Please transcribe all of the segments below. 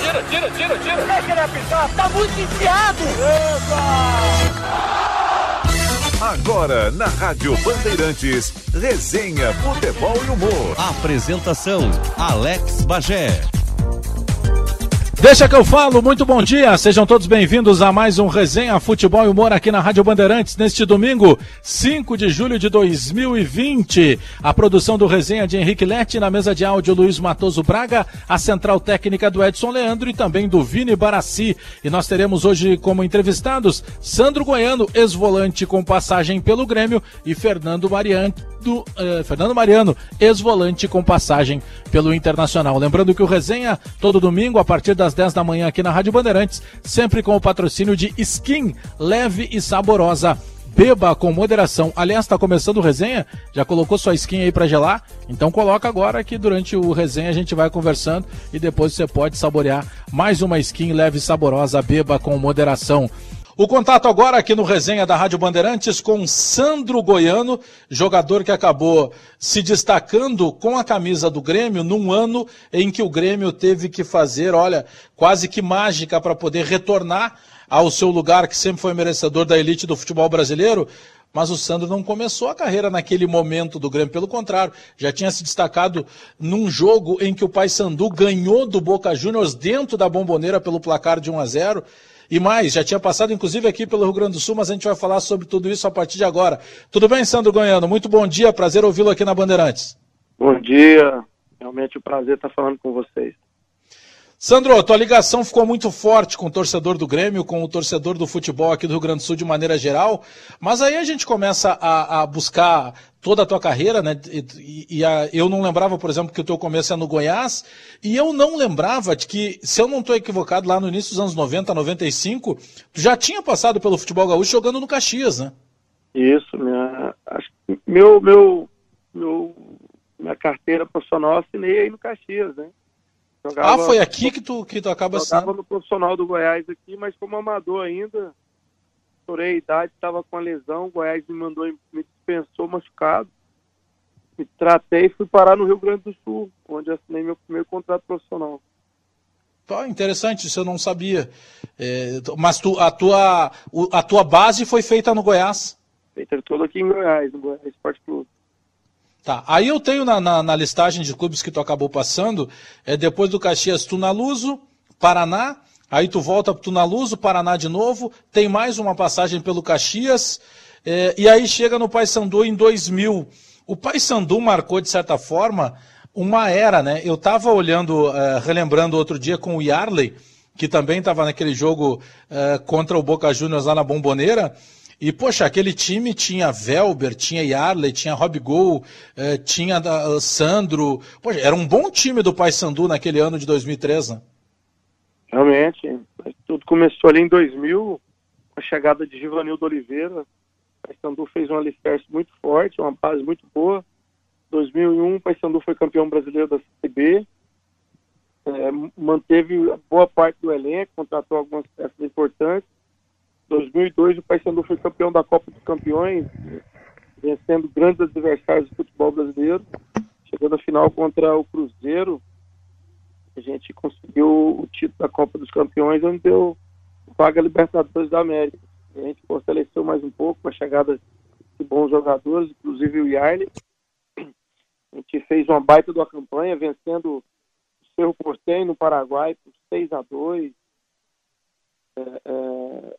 Tira, tira, tira, tira. Deixa ele apitar, tá muito enfiado. Agora, na Rádio Bandeirantes, resenha, futebol e humor. Apresentação: Alex Bagé. Deixa que eu falo, muito bom dia, sejam todos bem-vindos a mais um Resenha Futebol e Humor aqui na Rádio Bandeirantes neste domingo, 5 de julho de 2020. A produção do Resenha de Henrique Lete, na mesa de áudio Luiz Matoso Braga, a central técnica do Edson Leandro e também do Vini Barassi. E nós teremos hoje como entrevistados Sandro Goiano, ex-volante com passagem pelo Grêmio, e Fernando Mariano, eh, Fernando Mariano, ex-volante com passagem pelo Internacional. Lembrando que o Resenha, todo domingo, a partir das 10 da manhã aqui na Rádio Bandeirantes, sempre com o patrocínio de Skin, leve e saborosa. Beba com moderação. Aliás, está começando o resenha? Já colocou sua skin aí para gelar? Então coloca agora que durante o resenha a gente vai conversando e depois você pode saborear mais uma skin leve e saborosa. Beba com moderação. O contato agora aqui no resenha da Rádio Bandeirantes com Sandro Goiano, jogador que acabou se destacando com a camisa do Grêmio num ano em que o Grêmio teve que fazer, olha, quase que mágica para poder retornar ao seu lugar que sempre foi merecedor da elite do futebol brasileiro. Mas o Sandro não começou a carreira naquele momento do Grêmio, pelo contrário, já tinha se destacado num jogo em que o Paysandu ganhou do Boca Juniors dentro da bomboneira pelo placar de 1 a 0 e mais, já tinha passado inclusive aqui pelo Rio Grande do Sul, mas a gente vai falar sobre tudo isso a partir de agora. Tudo bem, Sandro Goiano? Muito bom dia, prazer ouvi-lo aqui na Bandeirantes. Bom dia, realmente um prazer estar falando com vocês. Sandro, tua ligação ficou muito forte com o torcedor do Grêmio, com o torcedor do futebol aqui do Rio Grande do Sul de maneira geral, mas aí a gente começa a, a buscar toda a tua carreira, né? E, e a, eu não lembrava, por exemplo, que o teu começo é no Goiás, e eu não lembrava de que, se eu não estou equivocado, lá no início dos anos 90, 95, tu já tinha passado pelo futebol gaúcho jogando no Caxias, né? Isso, minha, meu, meu, meu, minha carteira profissional assinei aí no Caxias, né? Jogava, ah, foi aqui que tu, que tu acaba sendo? Jogava no profissional do Goiás aqui, mas como amador ainda, estourei a idade, estava com a lesão, o Goiás me mandou, me dispensou machucado. Me tratei e fui parar no Rio Grande do Sul, onde assinei meu primeiro contrato profissional. Tá, interessante, isso eu não sabia. É, mas tu, a, tua, a tua base foi feita no Goiás? Feita toda aqui em Goiás, no Goiás Esporte Clube. Tá. Aí eu tenho na, na, na, listagem de clubes que tu acabou passando, é depois do Caxias Tunaluso, Paraná, aí tu volta pro Tunaluso, Paraná de novo, tem mais uma passagem pelo Caxias, é, e aí chega no Paysandu em 2000. O Paysandu marcou, de certa forma, uma era, né? Eu estava olhando, uh, relembrando outro dia com o Yarley, que também estava naquele jogo uh, contra o Boca Juniors lá na Bomboneira, e, poxa, aquele time tinha Velber, tinha Yarley, tinha Rob Gol, eh, tinha uh, Sandro. Poxa, era um bom time do Paysandu naquele ano de 2003, né? Realmente. Tudo começou ali em 2000, com a chegada de Givanildo Oliveira. O Paysandu fez um alicerce muito forte, uma base muito boa. 2001, o Paysandu foi campeão brasileiro da CB. É, manteve boa parte do elenco, contratou algumas peças importantes 2002 o Paysandu foi campeão da Copa dos Campeões, vencendo grandes adversários do futebol brasileiro. Chegando à final contra o Cruzeiro, a gente conseguiu o título da Copa dos Campeões, onde deu vaga Libertadores da América. A gente fortaleceu mais um pouco com a chegada de bons jogadores, inclusive o Yarley. A gente fez uma baita uma campanha, vencendo o Cerro Porteño no Paraguai por 6 a 2 é, é,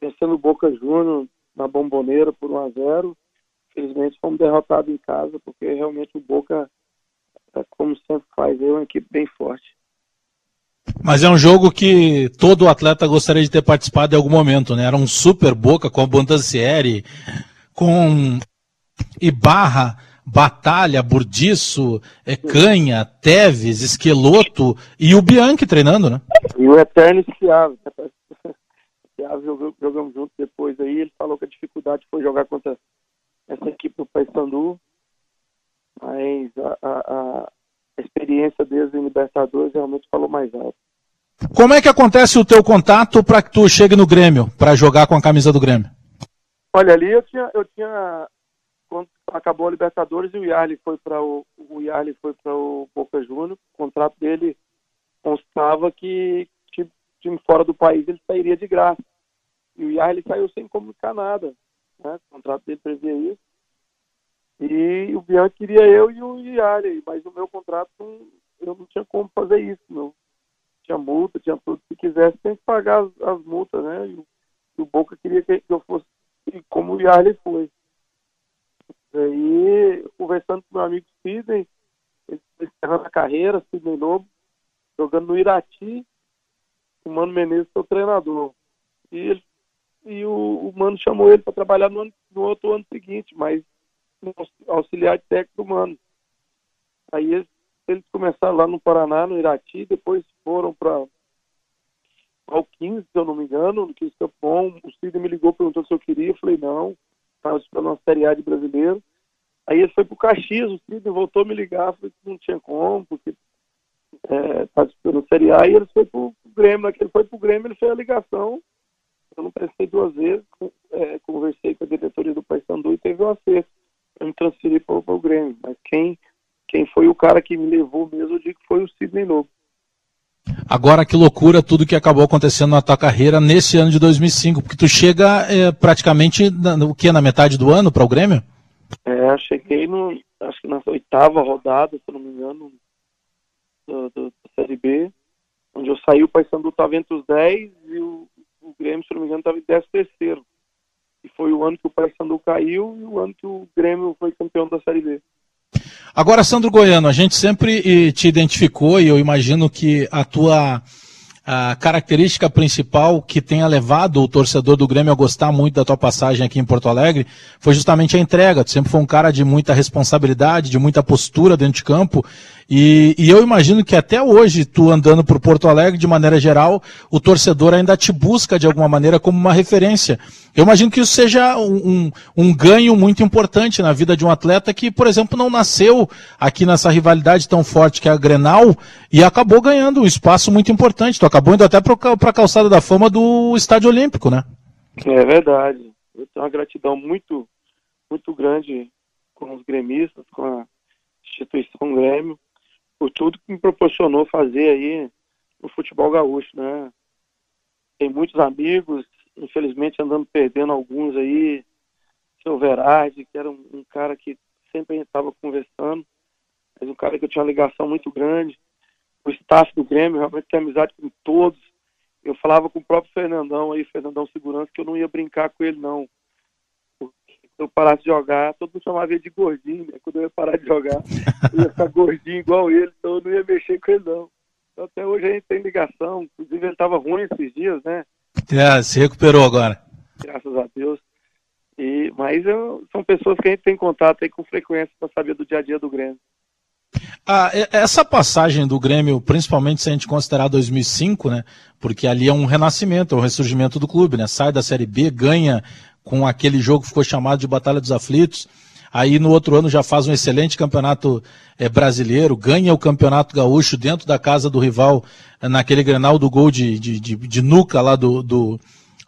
vencendo o Boca Juniors na Bomboneira por 1 a 0 Infelizmente fomos derrotados em casa, porque realmente o Boca, é, como sempre faz, é uma equipe bem forte. Mas é um jogo que todo atleta gostaria de ter participado em algum momento, né? Era um super Boca com a Bondancieri, com Ibarra, Batalha, Burdiço, Canha, Teves, Esqueloto e o Bianchi treinando, né? E o Eterno Esquiavo, jogamos, jogamos juntos depois aí. Ele falou que a dificuldade foi jogar contra essa equipe do Paysandu, mas a, a, a experiência deles em Libertadores realmente falou mais alto. Como é que acontece o teu contato para que tu chegue no Grêmio, para jogar com a camisa do Grêmio? Olha, ali eu tinha, eu tinha quando acabou a Libertadores, o Yarley foi para o, o Yarley foi para o Boca Juniors, o contrato dele constava que time fora do país ele sairia de graça. E o Yarley saiu sem comunicar nada. Né? O contrato dele previa isso. E o Bianchi queria eu e o Yarley, mas no meu contrato eu não tinha como fazer isso. Não. Tinha multa, tinha tudo. Se quisesse, tem que pagar as, as multas, né? E, e, o Boca queria que, eu fosse como o Yarley foi. Aí, conversando com meu amigo Sidney, ele encerrando a carreira, Sidney Lobo, jogando no Irati, o Mano Menezes o treinador. E, ele, e o, o Mano chamou ele para trabalhar no, ano, no outro ano seguinte, mas auxiliar de técnico do Mano. Aí eles, eles começaram lá no Paraná, no Irati, depois foram para ao 15, se eu não me engano, no 15 Campo Bom. O Cid me ligou, perguntou se eu queria, eu falei não, estava esperando uma Série A de brasileiro. Aí ele foi pro Caxias, o Cid voltou a me ligar, falei que não tinha como, porque é, tá disputando Série A, e ele foi pro Grêmio, na ele foi pro Grêmio, ele fez a ligação, eu não prestei duas vezes, é, conversei com a diretoria do Paysandu e teve um acerto para me transferir para o Grêmio, mas quem, quem foi o cara que me levou mesmo, eu digo que foi o Sidney Lobo. Agora que loucura tudo que acabou acontecendo na tua carreira nesse ano de 2005, porque tu chega é, praticamente na, o que na metade do ano para o Grêmio? É, cheguei no acho que na oitava rodada, se não me engano, da Série B, onde eu saí, o Paysandu estava entre os 10 e o, o Grêmio, se não me engano, estava em 10 terceiro. E foi o ano que o Paysandu caiu e o ano que o Grêmio foi campeão da Série B. Agora, Sandro Goiano, a gente sempre te identificou e eu imagino que a tua a característica principal que tenha levado o torcedor do Grêmio a gostar muito da tua passagem aqui em Porto Alegre foi justamente a entrega. Tu sempre foi um cara de muita responsabilidade, de muita postura dentro de campo. E, e eu imagino que até hoje, tu andando por Porto Alegre, de maneira geral, o torcedor ainda te busca de alguma maneira como uma referência. Eu imagino que isso seja um, um, um, ganho muito importante na vida de um atleta que, por exemplo, não nasceu aqui nessa rivalidade tão forte que é a Grenal e acabou ganhando um espaço muito importante. Tu acabou indo até para a calçada da fama do Estádio Olímpico, né? É verdade. Eu tenho uma gratidão muito, muito grande com os gremistas, com a instituição Grêmio, por tudo que me proporcionou fazer aí no futebol gaúcho, né? Tem muitos amigos, infelizmente andando perdendo alguns aí, seu Verardi, que era um, um cara que sempre a gente estava conversando, mas um cara que eu tinha uma ligação muito grande, o staff do Grêmio realmente tem amizade com todos. Eu falava com o próprio Fernandão aí, Fernandão Segurança, que eu não ia brincar com ele não. Eu parasse de jogar, todo mundo chamava ele de gordinho, né? Quando eu ia parar de jogar, eu ia ficar gordinho igual ele, então eu não ia mexer com ele não. Então, até hoje a gente tem ligação, inclusive ele estava ruim esses dias, né? É, se recuperou agora. Graças a Deus. E, mas eu, são pessoas que a gente tem contato aí com frequência para saber do dia a dia do Grêmio. Ah, essa passagem do Grêmio, principalmente se a gente considerar 2005, né? Porque ali é um renascimento, é um ressurgimento do clube, né? Sai da Série B, ganha com aquele jogo que ficou chamado de Batalha dos Aflitos. Aí no outro ano já faz um excelente campeonato é, brasileiro, ganha o campeonato gaúcho dentro da casa do rival, é, naquele grenal do gol de, de, de, de nuca lá do, do,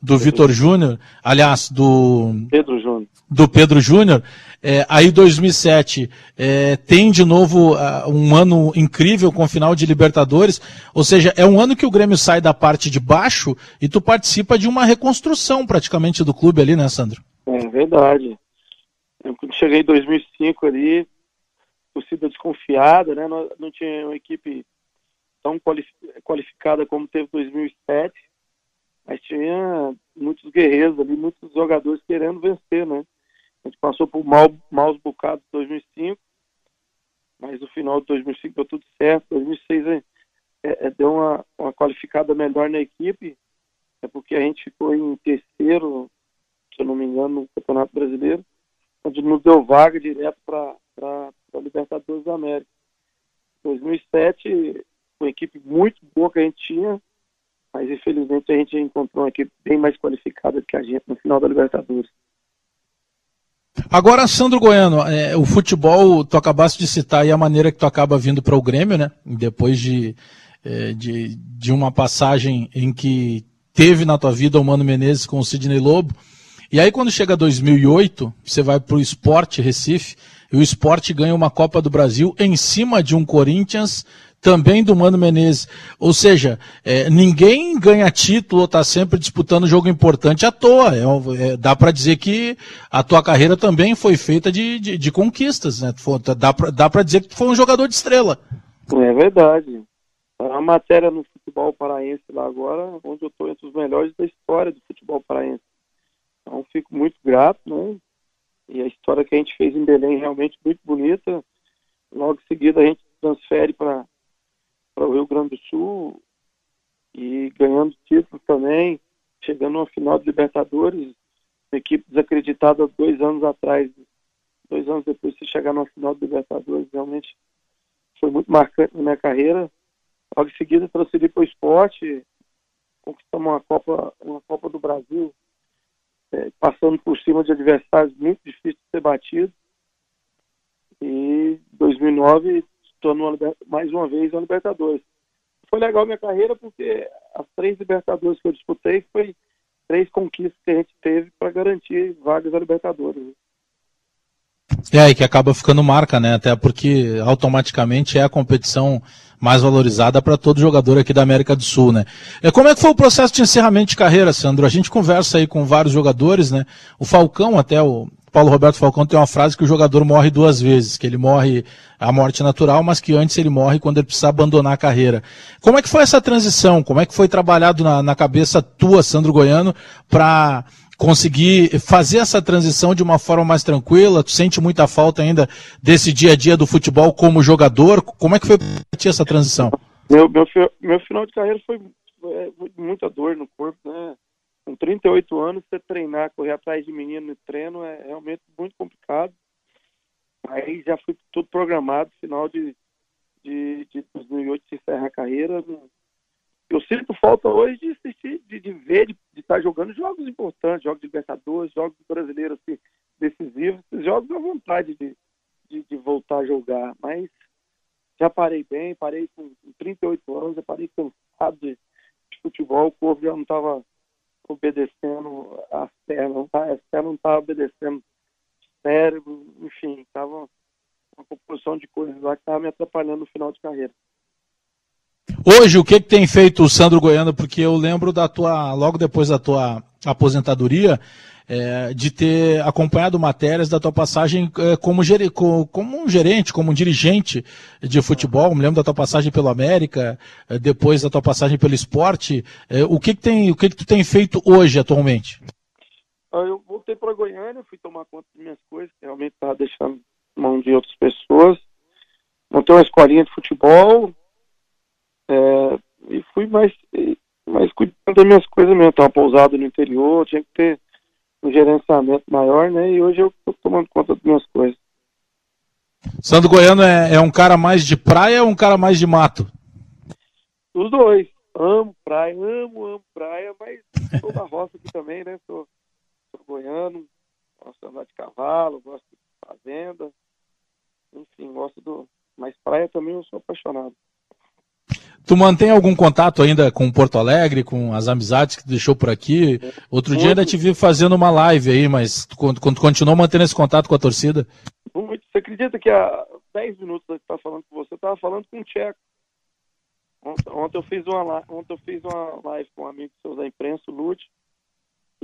do Vitor Júnior, aliás, do Pedro Júnior. Do Pedro Júnior. É, aí 2007 é, tem de novo uh, um ano incrível com final de Libertadores, ou seja, é um ano que o Grêmio sai da parte de baixo e tu participa de uma reconstrução praticamente do clube ali, né, Sandro? É verdade. Quando cheguei em 2005 ali, torcida desconfiada, né? Não, não tinha uma equipe tão qualificada como teve 2007, mas tinha muitos guerreiros ali, muitos jogadores querendo vencer, né? A gente passou por mal, maus bocados em 2005, mas no final de 2005 deu tudo certo. 2006 é, é, é, deu uma, uma qualificada melhor na equipe, é porque a gente ficou em terceiro, se eu não me engano, no Campeonato Brasileiro onde nos deu vaga direto para a Libertadores da América. 2007, uma equipe muito boa que a gente tinha, mas infelizmente a gente encontrou uma equipe bem mais qualificada que a gente no final da Libertadores. Agora, Sandro Goiano, é, o futebol, tu acabaste de citar aí a maneira que tu acaba vindo para o Grêmio, né? Depois de, é, de, de uma passagem em que teve na tua vida o Mano Menezes com o Sidney Lobo. E aí quando chega 2008, você vai para o Esporte Recife, e o Esporte ganha uma Copa do Brasil em cima de um Corinthians também do Mano Menezes. Ou seja, é, ninguém ganha título ou está sempre disputando jogo importante à toa. É, é, dá para dizer que a tua carreira também foi feita de, de, de conquistas, né? Dá para dizer que tu foi um jogador de estrela. É verdade. A matéria no futebol paraense lá agora, onde eu estou entre os melhores da história do futebol paraense. Então fico muito grato, né? E a história que a gente fez em Belém é realmente muito bonita. Logo em seguida a gente transfere para o Rio Grande do Sul e ganhando títulos também, chegando na final de Libertadores, uma equipe desacreditada dois anos atrás, dois anos depois de chegar na final de Libertadores, realmente foi muito marcante na minha carreira. Logo em seguida transferi para o esporte, conquistamos uma Copa, uma Copa do Brasil, é, passando por cima de adversários muito difíceis de ser batido. E 2009 tornou mais uma vez a Libertadores. Foi legal minha carreira porque as três Libertadores que eu disputei foi três conquistas que a gente teve para garantir vagas a Libertadores. É, e que acaba ficando marca, né? Até porque automaticamente é a competição mais valorizada para todo jogador aqui da América do Sul, né? E como é que foi o processo de encerramento de carreira, Sandro? A gente conversa aí com vários jogadores, né? O Falcão, até o Paulo Roberto Falcão tem uma frase que o jogador morre duas vezes, que ele morre a morte natural, mas que antes ele morre quando ele precisa abandonar a carreira. Como é que foi essa transição? Como é que foi trabalhado na, na cabeça tua, Sandro Goiano, para conseguir fazer essa transição de uma forma mais tranquila? Tu sente muita falta ainda desse dia a dia do futebol como jogador? Como é que foi para ti essa transição? Meu, meu, meu final de carreira foi, foi, muita dor no corpo, né? Com 38 anos, você treinar, correr atrás de menino no treino é realmente muito complicado. Aí já fui tudo programado, final de, de, de 2008 se encerra a carreira, eu sinto falta hoje de assistir, de, de ver, de, de, estar jogando jogos importantes, jogos de Libertadores, jogos brasileiros assim, decisivos, jogos à vontade de, de, de, voltar a jogar. Mas já parei bem, parei com 38 anos, já parei cansado de, de futebol, o corpo já não estava obedecendo as pernas, tá? as pernas não estavam obedecendo o cérebro, enfim, estava uma composição de coisas lá que estava me atrapalhando no final de carreira. Hoje, o que, que tem feito o Sandro Goiano? Porque eu lembro da tua, logo depois da tua aposentadoria, é, de ter acompanhado matérias da tua passagem é, como, ger, como, um gerente, como um dirigente de futebol. Me lembro da tua passagem pelo América, é, depois da tua passagem pelo esporte. É, o que, que tem, o que, que tu tem feito hoje atualmente? Ah, eu voltei para Goiânia, fui tomar conta das minhas coisas, realmente estava deixando mão de outras pessoas. Montei uma escolinha de futebol, é, e fui mais, mais cuidando das minhas coisas mesmo. Estava pousado no interior, tinha que ter um gerenciamento maior, né? E hoje eu estou tomando conta das minhas coisas. Sandro Goiano é, é, um cara mais de praia ou um cara mais de mato? Os dois. Amo praia, amo, amo praia, mas sou da roça aqui também, né? Sou, sou goiano, gosto de andar de cavalo, gosto de fazenda, enfim, gosto do. Mas praia também eu sou apaixonado. Tu mantém algum contato ainda com Porto Alegre, com as amizades que tu deixou por aqui? Outro Muito. dia ainda te vi fazendo uma live aí, mas tu, tu continuou mantendo esse contato com a torcida? Muito. Você acredita que há 10 minutos que estava falando com você, eu estava falando com o Tcheco. Ontem, ontem, eu fiz uma, ontem eu fiz uma live com um amigo seu da imprensa, o Lute.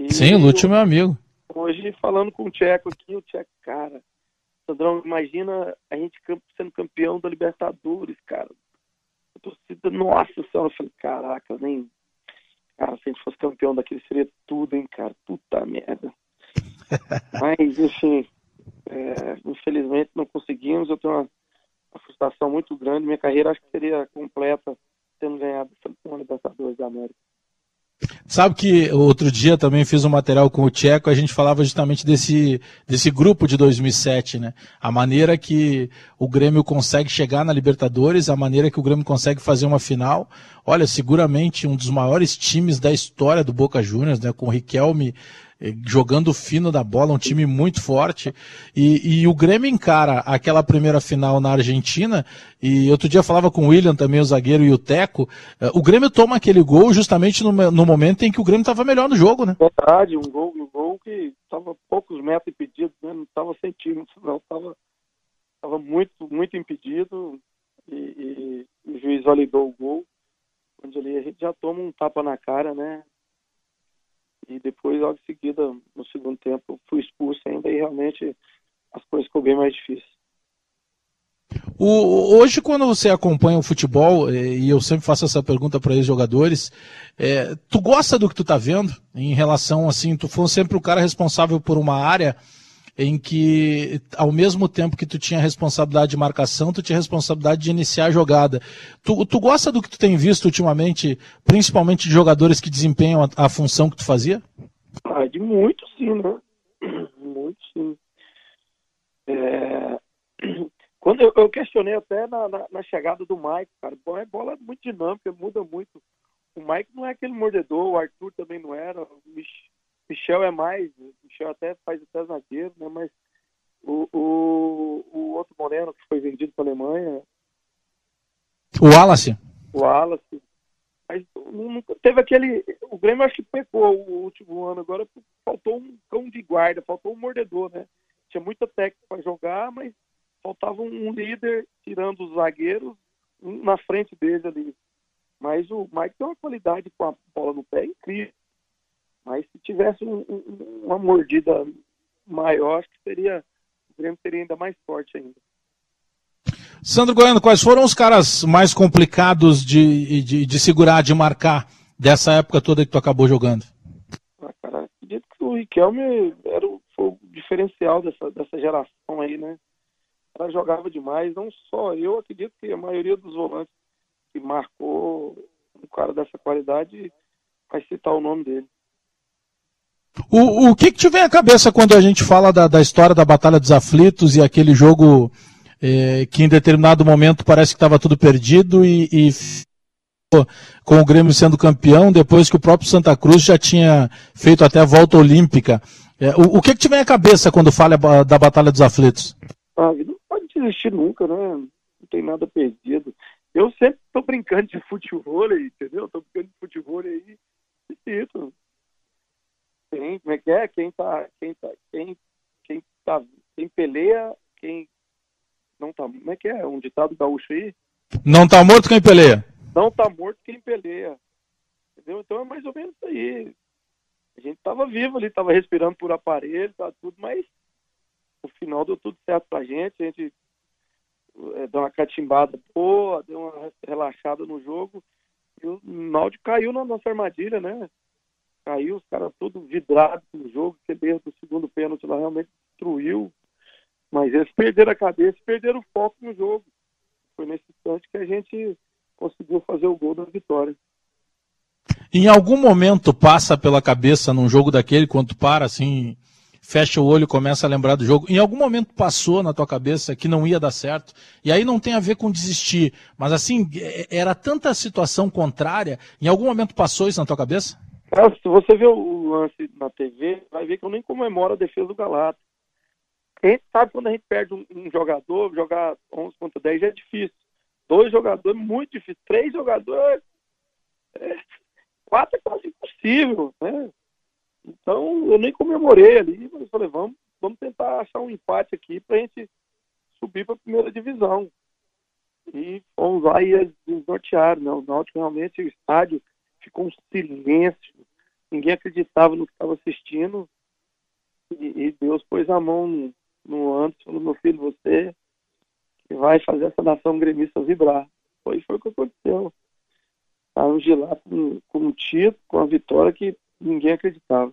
Sim, o Lute é meu amigo. Hoje falando com o Tcheco aqui, o Tcheco, cara, Sandrão, imagina a gente sendo campeão da Libertadores, cara torcida, nossa senhora, eu falei, caraca, nem. Cara, se a gente fosse campeão daquele seria tudo, hein, cara. Puta merda. Mas, enfim, é, infelizmente não conseguimos. Eu tenho uma, uma, frustração muito grande. Minha carreira acho que seria completa tendo ganhado uma Libertadores da América. Sabe que outro dia também fiz um material com o Tcheco, a gente falava justamente desse, desse grupo de 2007, né? A maneira que o Grêmio consegue chegar na Libertadores, a maneira que o Grêmio consegue fazer uma final. Olha, seguramente um dos maiores times da história do Boca Juniors, né? Com o Riquelme jogando fino da bola, um time muito forte. E, e, o Grêmio encara aquela primeira final na Argentina. E outro dia falava com o William também, o zagueiro e o Teco. Eh, o Grêmio toma aquele gol justamente no, no momento em que o Grêmio estava melhor no jogo, né? Verdade, um gol, um gol que estava poucos metros impedidos, né? não estava centímetros, não, estava tava muito, muito impedido. e, e, o juiz validou o gol, onde ali a gente já toma um tapa na cara, né? E depois, logo em seguida, no segundo tempo, fui expulso ainda e realmente as coisas ficou bem mais difíceis. O, hoje, quando você acompanha o futebol, é, e eu sempre faço essa pergunta para os jogadores, é, tu gosta do que tu tá vendo em relação assim, tu foi sempre o cara responsável por uma área em que, ao mesmo tempo que tu tinha responsabilidade de marcação, tu tinha responsabilidade de iniciar a jogada. Tu, tu gosta do que tu tem visto ultimamente, principalmente de jogadores que desempenham a, a função que tu fazia? Ah, de muito sim, né? Muito sim. É... Quando eu, eu, questionei até na, na, na, chegada do Mike, cara, é bola muito dinâmica, muda muito. O Mike não é aquele mordedor, o Arthur também não era, o Michel é mais, o Michel até faz até zagueiro, né? Mas o, o, o outro Moreno que foi vendido para a Alemanha. O Wallace. O Wallace. Mas nunca teve aquele. O Grêmio acho que pecou o último ano. Agora faltou um cão de guarda, faltou um mordedor, né? Tinha muita técnica para jogar, mas faltava um líder tirando os zagueiros na frente dele ali. Mas o Mike tem uma qualidade com a bola no pé incrível. Mas se tivesse um, um, uma mordida maior, acho que seria, o Grêmio seria ainda mais forte ainda. Sandro Goiano, quais foram os caras mais complicados de, de, de segurar, de marcar dessa época toda que tu acabou jogando? Ah, cara, acredito que o Riquelme era o, foi o diferencial dessa, dessa geração aí, né? Ela jogava demais, não só eu, acredito que a maioria dos volantes que marcou um cara dessa qualidade vai citar o nome dele. O, o que, que te vem à cabeça quando a gente fala da, da história da Batalha dos Aflitos e aquele jogo é, que em determinado momento parece que estava tudo perdido e, e, com o Grêmio sendo campeão, depois que o próprio Santa Cruz já tinha feito até a volta olímpica. É, o, o que, que te vem à cabeça quando fala da Batalha dos Aflitos? Ah, não pode desistir nunca, né? Não tem nada perdido. Eu sempre estou brincando de futebol, entendeu? Estou brincando de futebol aí, isso quem, como é que é? Quem tá, quem tá, quem, quem tá, quem peleia, quem não tá, como é que é? Um ditado gaúcho aí? Não tá morto quem peleia. Não tá morto quem peleia. Entendeu? Então é mais ou menos isso aí. A gente tava vivo ali, tava respirando por aparelho, tá tudo, mas no final deu tudo certo pra gente, a gente é, deu uma catimbada boa, deu uma relaxada no jogo, e o Náutico caiu na nossa armadilha, né? Caiu, os caras todos vidrados no jogo, aquele erro do segundo pênalti lá realmente destruiu. Mas eles perderam a cabeça e perderam o foco no jogo. Foi nesse instante que a gente conseguiu fazer o gol da vitória. Em algum momento passa pela cabeça num jogo daquele, quando para assim, fecha o olho começa a lembrar do jogo. Em algum momento passou na tua cabeça que não ia dar certo. E aí não tem a ver com desistir. Mas assim, é, era tanta situação contrária. Em algum momento passou isso na tua cabeça? Se você vê o lance na TV, vai ver que eu nem comemoro a defesa do Galata. A gente sabe quando a gente perde um, um jogador, jogar 11 contra 10 já é difícil. Dois jogadores, muito difícil. Três jogadores, é, quatro é quase impossível, né? Então, eu nem comemorei ali, mas falei, vamos, vamos tentar achar um empate aqui para a gente subir para a primeira divisão. E fomos lá e desnortearam, né? O Náutico realmente, o estádio ficou um silêncio, ninguém acreditava no que estava assistindo. E, e, Deus pôs a mão no, no Anderson, falou, meu filho, você que vai fazer essa nação gremista vibrar. Foi, foi o que aconteceu. Estávamos de lá com, com um título, com a vitória que ninguém acreditava.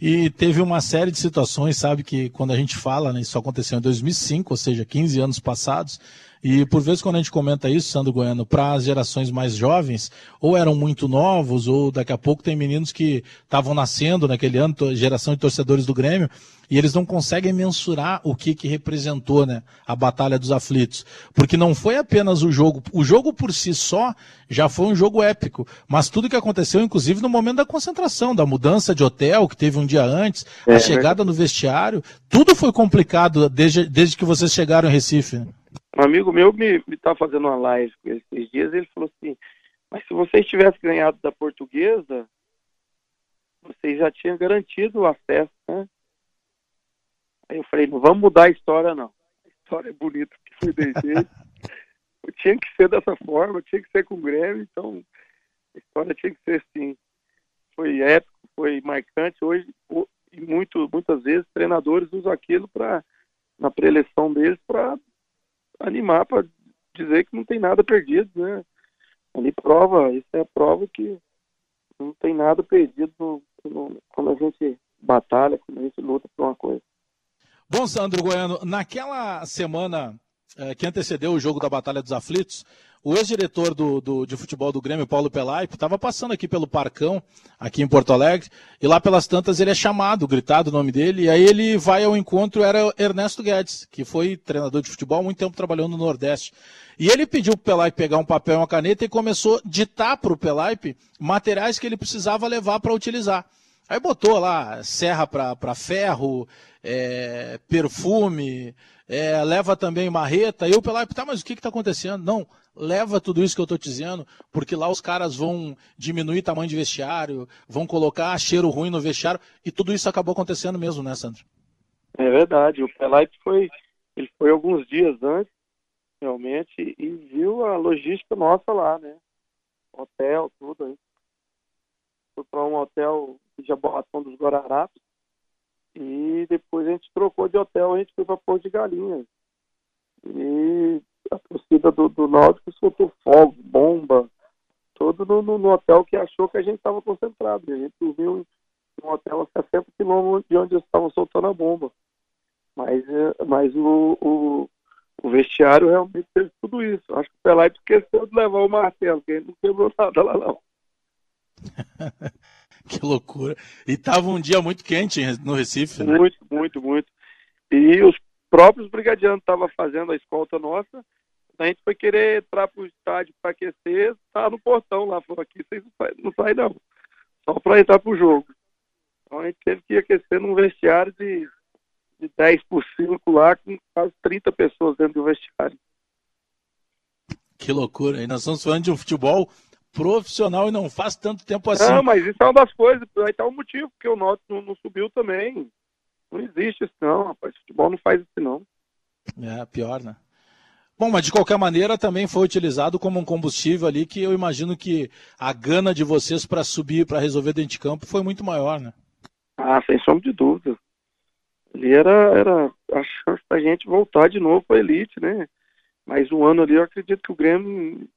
E teve uma série de situações, sabe, que quando a gente fala, né, isso aconteceu em 2005, ou seja, 15 anos passados, e por vezes quando a gente comenta isso, Sandro Goiano, para as gerações mais jovens, ou eram muito novos, ou daqui a pouco tem meninos que estavam nascendo naquele ano, geração de torcedores do Grêmio, e eles não conseguem mensurar o que, que representou né, a Batalha dos Aflitos. Porque não foi apenas o jogo, o jogo por si só já foi um jogo épico, mas tudo que aconteceu, inclusive no momento da concentração, da mudança de hotel que teve um dia antes, é, a chegada no vestiário, tudo foi complicado desde, desde que vocês chegaram em Recife. Né? Um amigo meu me está fazendo uma live esses dias, ele falou assim, mas se vocês tivessem ganhado da portuguesa, vocês já tinham garantido o acesso, né? Aí eu falei, não vamos mudar a história não. A história é bonita que foi jeito. tinha que ser dessa forma, tinha que ser com Grêmio, então a história tinha que ser assim. Foi épico, foi marcante. Hoje, e muito, muitas vezes, treinadores usam aquilo para na preleção deles para animar, para dizer que não tem nada perdido, né? Ali prova, isso é a prova que não tem nada perdido no, no, quando a gente batalha, quando a gente luta por uma coisa. Bom, Sandro Goiano, naquela semana é, que antecedeu o jogo da Batalha dos Aflitos, o ex-diretor do, do, de futebol do Grêmio, Paulo Pelaipe, estava passando aqui pelo Parcão, aqui em Porto Alegre, e lá pelas tantas ele é chamado, gritado o nome dele, e aí ele vai ao encontro, era Ernesto Guedes, que foi treinador de futebol, muito tempo trabalhando no Nordeste. E ele pediu para o Pelaipe pegar um papel e uma caneta e começou a ditar para o Pelaipe materiais que ele precisava levar para utilizar. Aí botou lá serra para ferro, é, perfume, é, leva também marreta. E o Pelaipe, tá, mas o que está acontecendo? Não, leva tudo isso que eu estou dizendo, porque lá os caras vão diminuir tamanho de vestiário, vão colocar cheiro ruim no vestiário, e tudo isso acabou acontecendo mesmo, né, Sandro? É verdade, o Pelaipe foi, ele foi alguns dias antes, realmente, e viu a logística nossa lá, né? Hotel, tudo aí. Foi para um hotel de Jaboatão dos Guararapes, e depois a gente trocou de hotel, a gente foi para Porto de Galinhas. E a torcida do, do Náutico soltou fogo, bomba, todo no, no, no, hotel que achou que a gente estava concentrado. A gente dormiu em um hotel a 60 quilômetros de onde eles estavam soltando a bomba. Mas, é, mas o, o, o, vestiário realmente fez tudo isso. Acho que o Pelé esqueceu de levar o martelo, que ele não quebrou nada lá não. que loucura. E tava um dia muito quente no Recife, né? Muito, muito, muito. E os próprios brigadianos estavam fazendo a escolta nossa, a gente foi querer entrar para o estádio para aquecer, tá no portão lá, falou aqui vocês não saem não, sai, não. só para entrar para o jogo. Então a gente teve que aquecer num vestiário de, de 10 por 5 lá, com quase 30 pessoas dentro do vestiário. Que loucura, e nós estamos falando de um futebol profissional e não faz tanto tempo assim. Não, mas isso é uma das coisas, aí tá o um motivo, porque o Norte não, não, subiu também. Não existe isso não, rapaz. Futebol não faz isso não. É, pior, né? Bom, mas de qualquer maneira também foi utilizado como um combustível ali que eu imagino que a gana de vocês para subir, para resolver dentro de campo foi muito maior, né? Ah, sem sombra de dúvida. Ali era, era a chance da gente voltar de novo para elite, né? Mas um ano ali eu acredito que o Grêmio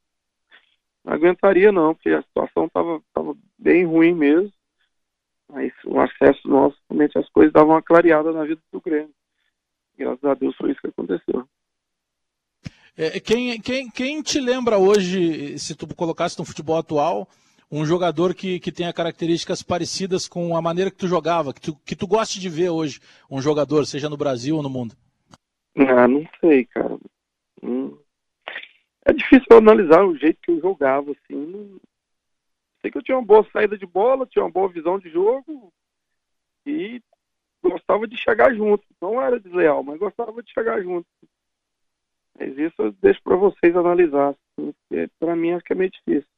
não aguentaria não, porque a situação estava tava bem ruim mesmo. Mas o acesso nosso, realmente as coisas davam uma clareada na vida do Grêmio. Graças a Deus foi isso que aconteceu. É, quem, quem, quem te lembra hoje, se tu colocasse no futebol atual, um jogador que, que tenha características parecidas com a maneira que tu jogava, que tu, que tu goste de ver hoje um jogador, seja no Brasil ou no mundo? Ah, não sei, cara. Hum. É difícil analisar o jeito que eu jogava, assim. Sei que eu tinha uma boa saída de bola, tinha uma boa visão de jogo e gostava de chegar junto. Não era desleal, mas gostava de chegar junto. Mas isso eu deixo para vocês analisar. Para mim, acho que é meio difícil.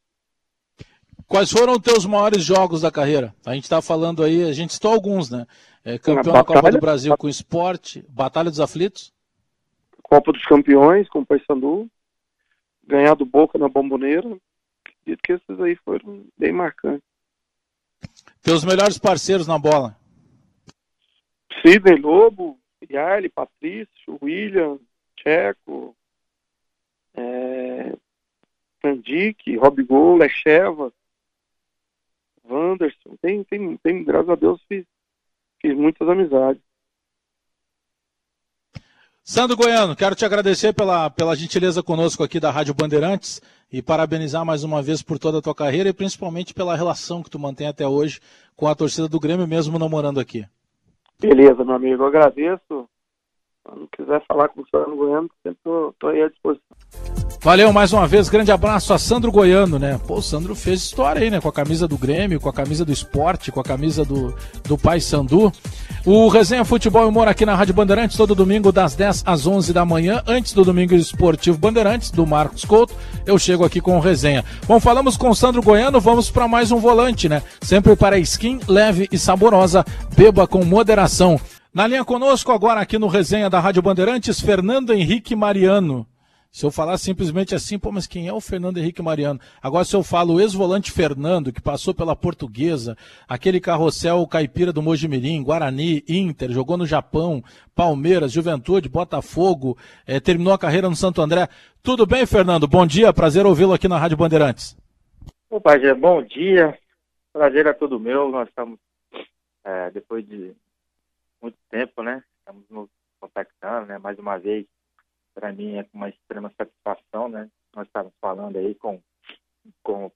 Quais foram os teus maiores jogos da carreira? A gente está falando aí, a gente citou alguns, né? É, campeão da Copa do Brasil com esporte, Batalha dos Aflitos. Copa dos Campeões com o Paysandu. Ganhar do Boca na Bomboneira. Acredito que esses aí foram bem marcantes. Teus melhores parceiros na bola? Sidney Lobo, Yarley, Patrício, William, Checo, é, Andic, Robigol, Lecheva, Wanderson. Tem, tem, tem, graças a Deus, fiz, fiz muitas amizades. Sandro Goiano, quero te agradecer pela, pela gentileza conosco aqui da Rádio Bandeirantes e parabenizar mais uma vez por toda a tua carreira e principalmente pela relação que tu mantém até hoje com a torcida do Grêmio, mesmo não morando aqui. Beleza, meu amigo, eu agradeço. Quando quiser falar com o Sandro Goiano, estou aí à disposição. Valeu mais uma vez, grande abraço a Sandro Goiano, né? Pô, o Sandro fez história aí, né? Com a camisa do Grêmio, com a camisa do esporte, com a camisa do, do Pai Sandu. O Resenha Futebol e Humor aqui na Rádio Bandeirantes, todo domingo das 10 às 11 da manhã, antes do Domingo Esportivo Bandeirantes, do Marcos Couto, eu chego aqui com o Resenha. Bom, falamos com o Sandro Goiano, vamos para mais um volante, né? Sempre para skin leve e saborosa, beba com moderação. Na linha conosco agora aqui no Resenha da Rádio Bandeirantes, Fernando Henrique Mariano. Se eu falar simplesmente assim, pô, mas quem é o Fernando Henrique Mariano? Agora, se eu falo o ex-volante Fernando, que passou pela Portuguesa, aquele carrossel caipira do Mojimirim, Guarani, Inter, jogou no Japão, Palmeiras, Juventude, Botafogo, eh, terminou a carreira no Santo André. Tudo bem, Fernando? Bom dia, prazer ouvi-lo aqui na Rádio Bandeirantes. Ô, Pajé, bom dia. Prazer é todo meu. Nós estamos, é, depois de muito tempo, né? Estamos nos contactando, né? Mais uma vez para mim é uma extrema satisfação, né? Nós estávamos falando aí com, com,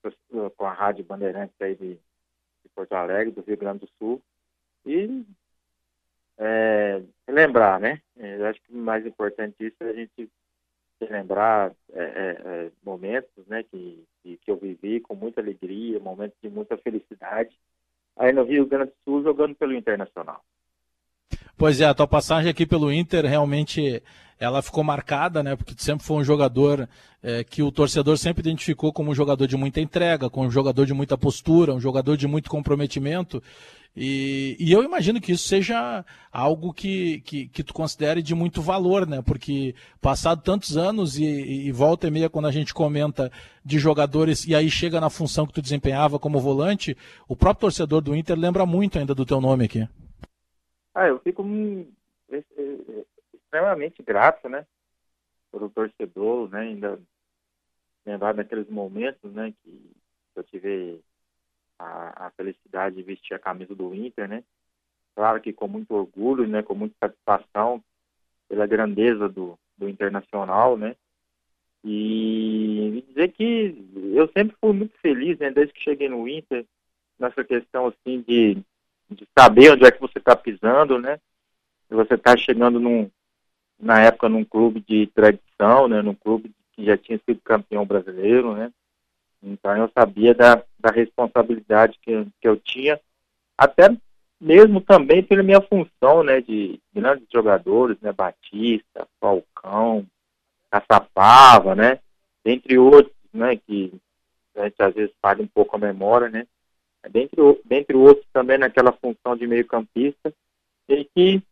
com a Rádio Bandeirantes aí de, de Porto Alegre, do Rio Grande do Sul, e é, lembrar, né? Eu acho que o mais importante disso é a gente lembrar é, é, é, momentos, né, que, que eu vivi com muita alegria, momentos de muita felicidade, aí no Rio Grande do Sul jogando pelo Internacional. Pois é, a tua passagem aqui pelo Inter realmente ela ficou marcada, né? Porque sempre foi um jogador é, que o torcedor sempre identificou como um jogador de muita entrega, como um jogador de muita postura, um jogador de muito comprometimento. E, e eu imagino que isso seja algo que, que, que, tu considere de muito valor, né? Porque passado tantos anos e, e volta e meia quando a gente comenta de jogadores e aí chega na função que tu desempenhava como volante, o próprio torcedor do Inter lembra muito ainda do teu nome aqui. Ah, eu fico extremamente grato, né? Por o torcedor, né? Ainda lembrar daqueles momentos, né? Que eu tive a, a, felicidade de vestir a camisa do Inter, né? Claro que com muito orgulho, né? Com muita satisfação pela grandeza do, do Internacional, né? E dizer que eu sempre fui muito feliz, né? Desde que cheguei no Inter, nessa questão, assim, de, de saber onde é que você está pisando, né? Você está chegando num, na época num clube de tradição, né, num clube que já tinha sido campeão brasileiro, né, então eu sabia da, da responsabilidade que, que eu tinha, até mesmo também pela minha função, né, de grandes jogadores, né, Batista, Falcão, Caçapava, né, entre outros, né, que a gente às vezes falha um pouco a memória, né, dentre, dentre outros também naquela função de meio campista, e que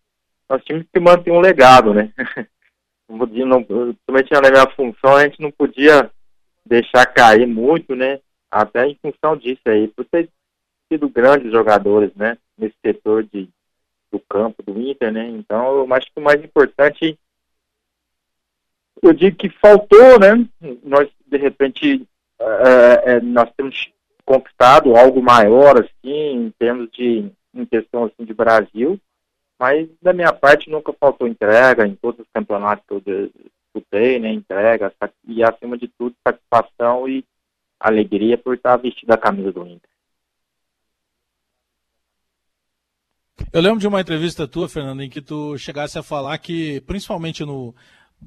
nós tínhamos que manter um legado, né? não, principalmente na minha função, a gente não podia deixar cair muito, né? Até em função disso aí, por ter sido grandes jogadores, né? Nesse setor de, do campo, do Inter, né? Então, eu acho que o mais importante, eu digo que faltou, né? Nós, de repente, é, é, nós temos conquistado algo maior, assim, em termos de, em questão, assim, de Brasil, mas da minha parte nunca faltou entrega em todos os campeonatos que eu disputei, né? Entrega e acima de tudo satisfação e alegria por estar vestido a camisa do Inter. Eu lembro de uma entrevista tua, Fernando, em que tu chegasse a falar que, principalmente no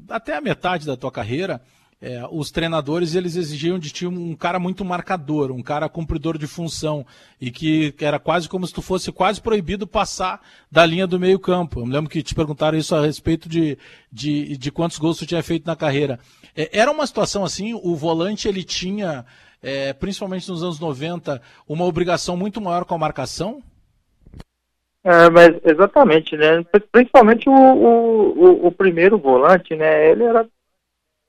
até a metade da tua carreira, é, os treinadores eles exigiam de ti um cara muito marcador, um cara cumpridor de função e que era quase como se tu fosse quase proibido passar da linha do meio campo. Eu me lembro que te perguntaram isso a respeito de, de, de quantos gols tu tinha feito na carreira. É, era uma situação assim, o volante ele tinha, é, principalmente nos anos 90, uma obrigação muito maior com a marcação? É, mas exatamente, né? Principalmente o, o, o, primeiro volante, né? Ele era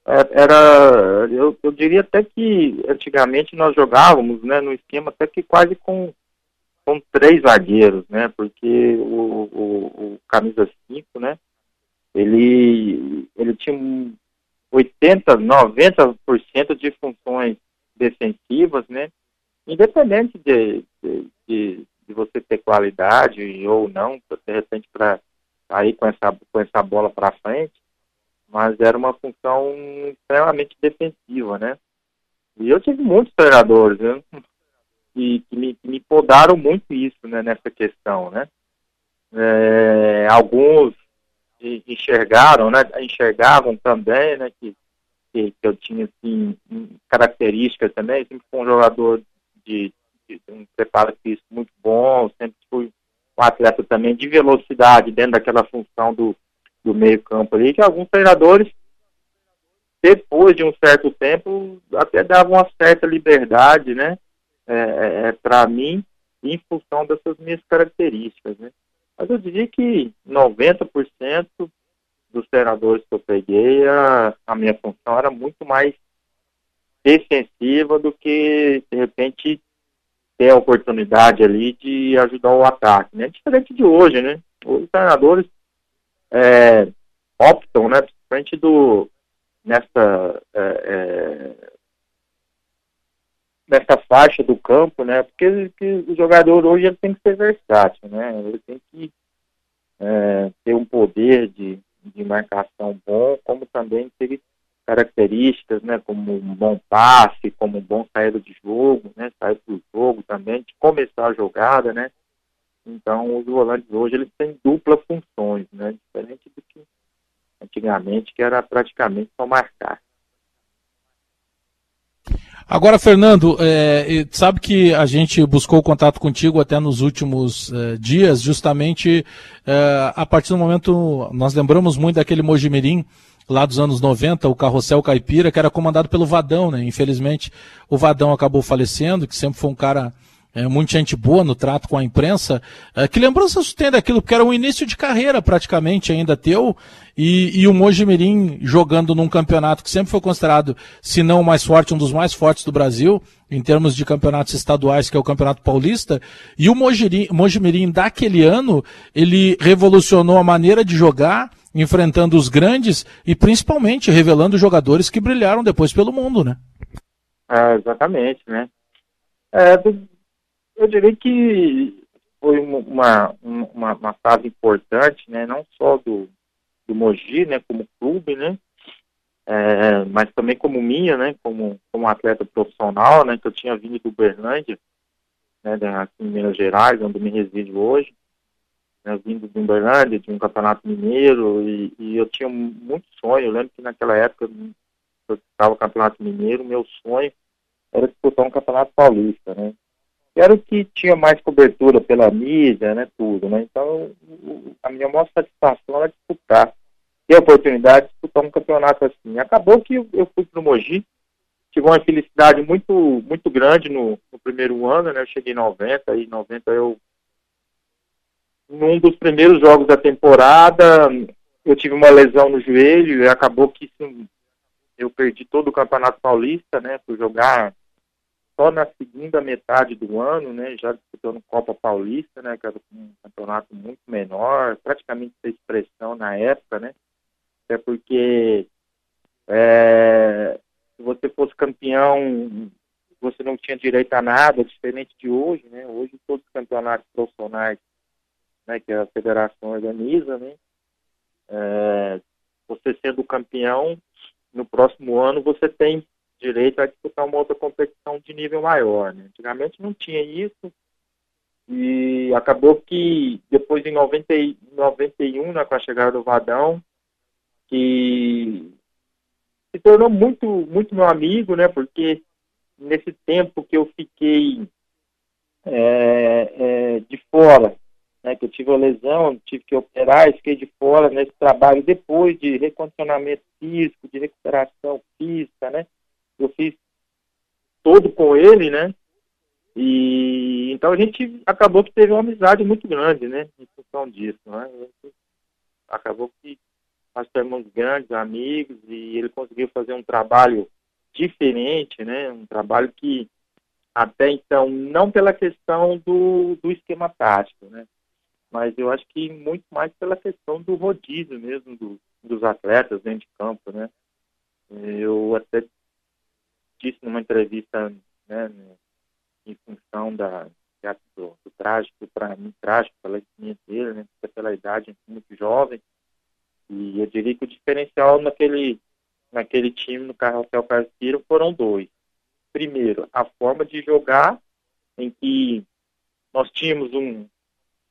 era, eu, eu diria até que antigamente nós jogávamos, né, no esquema até que quase com, com três zagueiros, né, porque o, o, o camisa 5, né, ele, ele tinha 80, 90% de funções defensivas, né, independente de, de, de, de você ter qualidade ou não, de repente para sair com essa, com essa bola para frente, mas era uma função extremamente defensiva, né? E eu tive muitos treinadores, né? E que me, que me podaram muito isso, né, nessa questão, né? É, alguns enxergaram, né, enxergavam também, né, que, que, eu tinha, assim, características também, sempre fui um jogador de, de um preparo físico muito bom, sempre fui um atleta também de velocidade dentro daquela função do, do meio campo ali, que alguns treinadores, depois de um certo tempo, até davam uma certa liberdade, né, é, é, é para mim, em função dessas minhas características, né. Mas eu diria que 90% dos treinadores que eu peguei, a, a minha função era muito mais defensiva do que, de repente, ter a oportunidade ali de ajudar o ataque, né? Diferente de hoje, né? Os treinadores é, optam, né? Do, nessa, é, é, nessa faixa do campo, né? Porque que o jogador hoje ele tem que ser versátil, né? Ele tem que é, ter um poder de, de marcação bom, como também ter características, né, como um bom passe, como um bom saída de jogo, né, sair do jogo também, de começar a jogada, né. Então, os volantes hoje, eles têm dupla funções, né, diferente do que antigamente, que era praticamente só marcar. Agora, Fernando, é, sabe que a gente buscou contato contigo até nos últimos é, dias, justamente é, a partir do momento, nós lembramos muito daquele Mojimirim, lá dos anos 90, o Carrossel Caipira, que era comandado pelo Vadão, né? Infelizmente, o Vadão acabou falecendo, que sempre foi um cara é, muito gente boa no trato com a imprensa. É, que lembrança você tem daquilo? Porque era um início de carreira praticamente ainda teu, e, e o Mojimirim jogando num campeonato que sempre foi considerado, se não o mais forte, um dos mais fortes do Brasil, em termos de campeonatos estaduais, que é o Campeonato Paulista, e o Mojimirim daquele ano, ele revolucionou a maneira de jogar, enfrentando os grandes e principalmente revelando jogadores que brilharam depois pelo mundo, né? É, exatamente, né? É, eu diria que foi uma, uma, uma fase importante, né? Não só do, do Mogi, né? Como clube, né? É, mas também como minha, né? Como, como atleta profissional, né? Que eu tinha vindo do Berlândia, né? Aqui em Minas Gerais, onde me resido hoje né, vindo de Uberlândia, de um campeonato mineiro, e, e, eu tinha muito sonho. Eu lembro que naquela época, eu estava no campeonato mineiro, meu sonho era disputar um campeonato paulista, né? Era o que tinha mais cobertura pela mídia, né, tudo, né? Então, a minha maior satisfação era disputar, ter a oportunidade de disputar um campeonato assim. Acabou que eu fui para o Mogi, tive uma felicidade muito, muito grande no, no, primeiro ano, né? Eu cheguei em 90, e em 90 eu num dos primeiros jogos da temporada, eu tive uma lesão no joelho e acabou que sim, eu perdi todo o Campeonato Paulista, né, por jogar só na segunda metade do ano, né, já disputando Copa Paulista, né, que era um campeonato muito menor, praticamente sem expressão na época, né, até porque é, se você fosse campeão, você não tinha direito a nada, diferente de hoje, né, hoje todos os campeonatos profissionais né, que a federação organiza, né? É, você sendo campeão, no próximo ano você tem direito a disputar uma outra competição de nível maior. Né? Antigamente não tinha isso e acabou que depois em 90, 91, né, com a chegada do Vadão, que se tornou muito, muito meu amigo, né? Porque nesse tempo que eu fiquei é, é, de fora né, que eu tive uma lesão, tive que operar fiquei de fora nesse trabalho depois de recondicionamento físico, de recuperação física, né? Eu fiz todo com ele, né? E então a gente acabou que teve uma amizade muito grande, né? Em função disso, né? Acabou que nós temos grandes amigos e ele conseguiu fazer um trabalho diferente, né? Um trabalho que até então, não pela questão do, do esquema tático, né? mas eu acho que muito mais pela questão do rodízio mesmo do, dos atletas dentro de campo, né? Eu até disse numa entrevista, né, em função da, do, do trágico, para mim, trágico falecimento dele, né, pela idade muito jovem, e eu diria que o diferencial naquele, naquele time, no Carrossel Caspiro, foram dois. Primeiro, a forma de jogar, em que nós tínhamos um,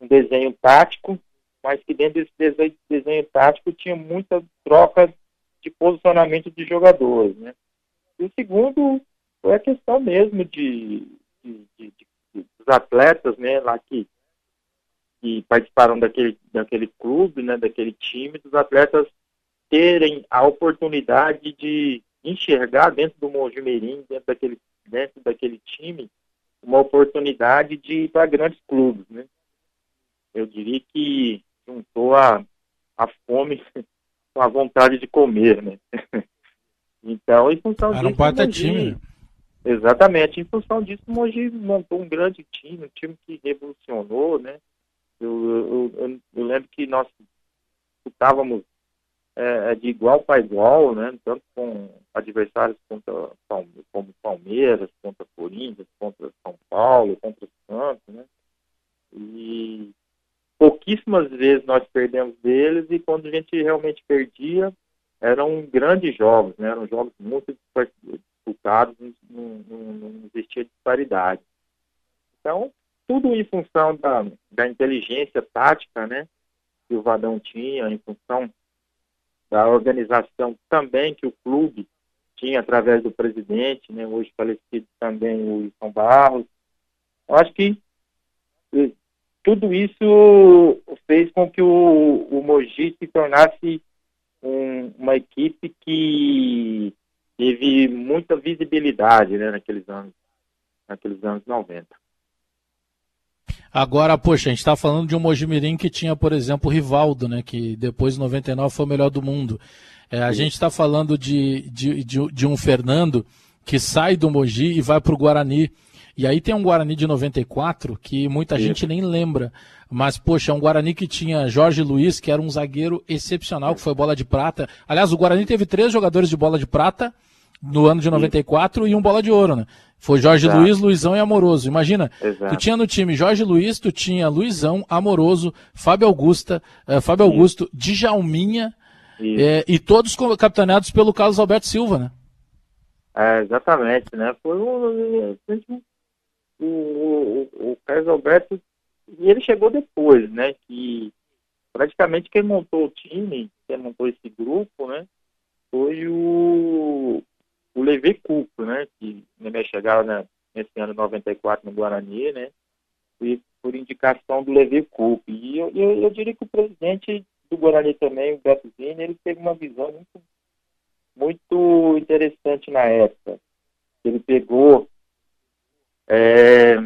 um desenho tático, mas que dentro desse desenho, desenho tático tinha muita troca de posicionamento de jogadores, né? E o segundo foi a questão mesmo de, de, de, de dos atletas, né, lá que, que participaram daquele, daquele clube, né, daquele time, dos atletas terem a oportunidade de enxergar dentro do Mojimirim, dentro daquele, dentro daquele time, uma oportunidade de ir para grandes clubes, né? eu diria que juntou a, a fome com a vontade de comer, né? então, em função Era disso, um baita Mogi- time. né? Exatamente, em função disso, o Mogi montou um grande time, um time que revolucionou, né? Eu, eu, eu, eu lembro que nós disputávamos é, de igual para igual, né? Tanto com adversários contra como Palmeiras, contra Corinthians, contra São Paulo, contra Santos, né? E pouquíssimas vezes nós perdemos deles e quando a gente realmente perdia, eram grandes jogos, né? Eram jogos muito disputados, não, não, não existia disparidade. Então, tudo em função da, da inteligência tática, né? Que o Vadão tinha, em função da organização também que o clube tinha através do presidente, né? Hoje falecido também o Wilson Barros. Eu acho que eh, tudo isso fez com que o, o Mogi se tornasse um- uma equipe que teve muita visibilidade né, naqueles anos, naqueles anos 90. Agora, poxa, a gente está falando de um Mojimirim que tinha, por exemplo, o Rivaldo, né? Que depois de 99 foi o melhor do mundo. É, a gente está falando de, de, de, de um Fernando que sai do Mogi e vai para o Guarani. E aí tem um Guarani de 94 que muita Isso. gente nem lembra. Mas, poxa, é um Guarani que tinha Jorge Luiz, que era um zagueiro excepcional, que foi bola de prata. Aliás, o Guarani teve três jogadores de bola de prata no ano de 94 e um bola de ouro, né? Foi Jorge Exato. Luiz, Luizão e Amoroso. Imagina, tu Exato. tinha no time Jorge Luiz, tu tinha Luizão, Amoroso, Fábio Augusta, eh, Fábio Augusto, Djalminha, E- eh, e todos capitaneados pelo Carlos Alberto Silva, né? É, exatamente, né? Foi um, o, o, o Carlos Alberto, e ele chegou depois, né? Que praticamente quem montou o time, quem montou esse grupo, né? Foi o, o Levi Cuco, né? Que minha chegada né, nesse ano 94 no Guarani, né? E por indicação do Levi Cuco. E eu, eu, eu diria que o presidente do Guarani também, o Beto Zini, ele teve uma visão muito muito interessante na época. Ele pegou é,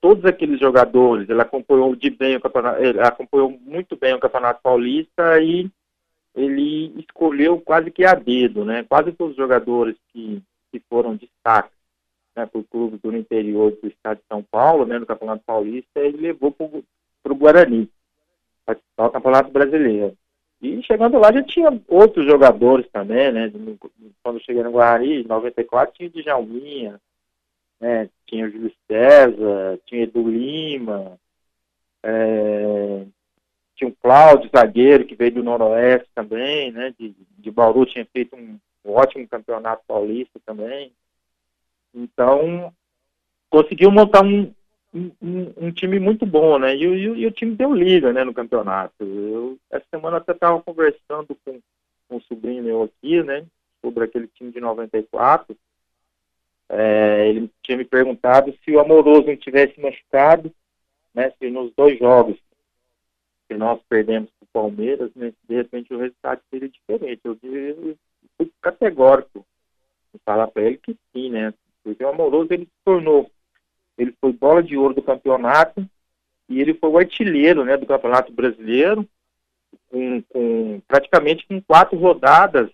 todos aqueles jogadores, ele acompanhou de bem o campeonato, acompanhou muito bem o Campeonato Paulista e ele escolheu quase que a dedo, né? Quase todos os jogadores que, que foram destaques né, para o clube do interior do estado de São Paulo, né, no Campeonato Paulista, ele levou para o Guarani, para o Campeonato Brasileiro. E chegando lá já tinha outros jogadores também, né? Quando eu cheguei no Guarani, em 94, tinha o Djalminha, né? Tinha o Júlio César, tinha Edu Lima, é, tinha o Cláudio, zagueiro, que veio do Noroeste também, né? De, de Bauru, tinha feito um, um ótimo campeonato paulista também. Então, conseguiu montar um, um, um- time muito bom, né? E, e e o time deu liga, né, no campeonato. Eu, essa semana até estava conversando com, com um sobrinho meu aqui, né, sobre aquele time de 94. É, ele tinha me perguntado se o Amoroso não tivesse machucado, né, se nos dois jogos que nós perdemos para o Palmeiras, né, de repente o resultado seria diferente. Eu, eu fui categórico em falar para ele que sim, né, porque o Amoroso ele se tornou ele foi bola de ouro do campeonato e ele foi o artilheiro né, do campeonato brasileiro com, com- praticamente com quatro rodadas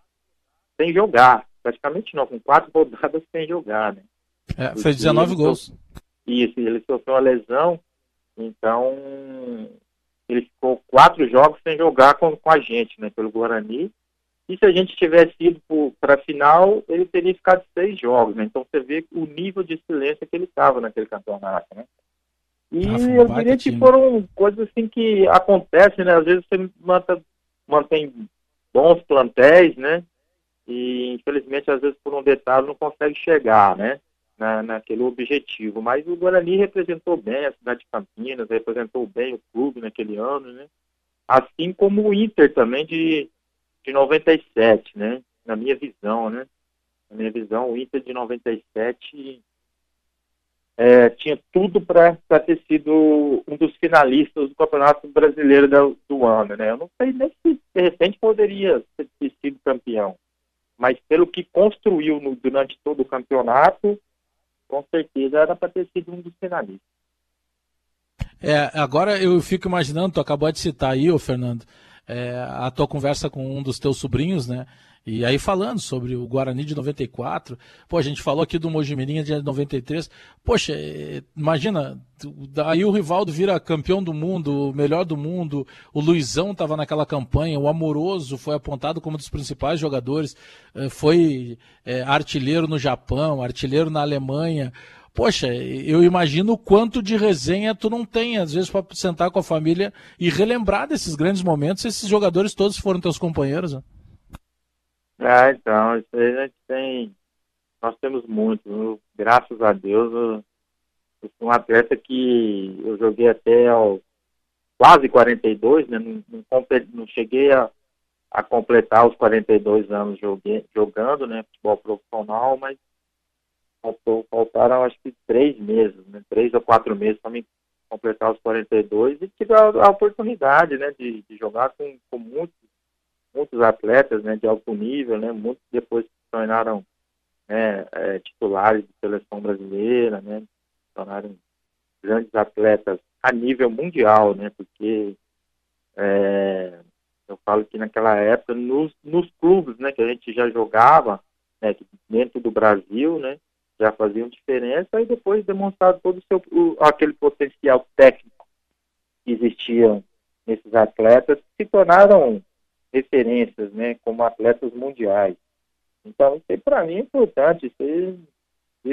sem jogar praticamente não, com quatro rodadas sem jogar né? É, fez 19 gols. Isso, ele sofreu uma lesão, então ele ficou quatro jogos sem jogar com, com a gente, né, pelo Guarani. E se a gente tivesse ido para a final, ele teria ficado seis jogos, né? Então você vê o nível de excelência que ele estava naquele campeonato, né? E Ah, eu diria que foram coisas assim que acontecem, né? Às vezes você mantém bons plantéis, né? E infelizmente às vezes por um detalhe não consegue chegar, né? na, naquele objetivo. Mas o Guarani representou bem a cidade de Campinas, representou bem o clube naquele ano, né? Assim como o Inter também de, de 97, né? Na minha visão, né? Na minha visão, o Inter de 97 é, tinha tudo para ter sido um dos finalistas do Campeonato Brasileiro do, do ano, né? Eu não sei nem se de repente poderia ter, sido campeão, mas pelo que construiu no, durante todo o campeonato, com certeza era para ter sido um dos finalistas. É, agora eu fico imaginando, tu acabou de citar aí, ô Fernando, é, a tua conversa com um dos teus sobrinhos, né? E aí falando sobre o Guarani de 94, pô, a gente falou aqui do Mojimirinha de 93, poxa, é, imagina, aí o Rivaldo vira campeão do mundo, melhor do mundo, o Luizão estava naquela campanha, o Amoroso foi apontado como um dos principais jogadores, é, foi é, artilheiro no Japão, artilheiro na Alemanha, poxa, eu imagino o quanto de resenha tu não tem, às vezes, para sentar com a família e relembrar desses grandes momentos, esses jogadores todos foram teus companheiros, né? Ah, então, isso aí a gente tem. Nós temos muito, graças a Deus. Eu, eu sou um atleta que eu joguei até ao quase 42, né? Não, não, não cheguei a, a, completar os 42 anos joguei, jogando, né? Futebol profissional, mas faltou, faltaram acho que três meses, né? Três ou quatro meses para me completar os 42 e tive a, a oportunidade, né? De, de jogar com, com muitos atletas né, de alto nível, né, muitos depois se tornaram né, é, titulares de seleção brasileira, né, se tornaram grandes atletas a nível mundial, né, porque é, eu falo que naquela época, nos, nos clubes né, que a gente já jogava, né, dentro do Brasil, né, já faziam diferença e depois demonstrado todo o seu, o, aquele potencial técnico que existia nesses atletas, se tornaram referências, né, como atletas mundiais. Então, isso para mim é importante, isso aí,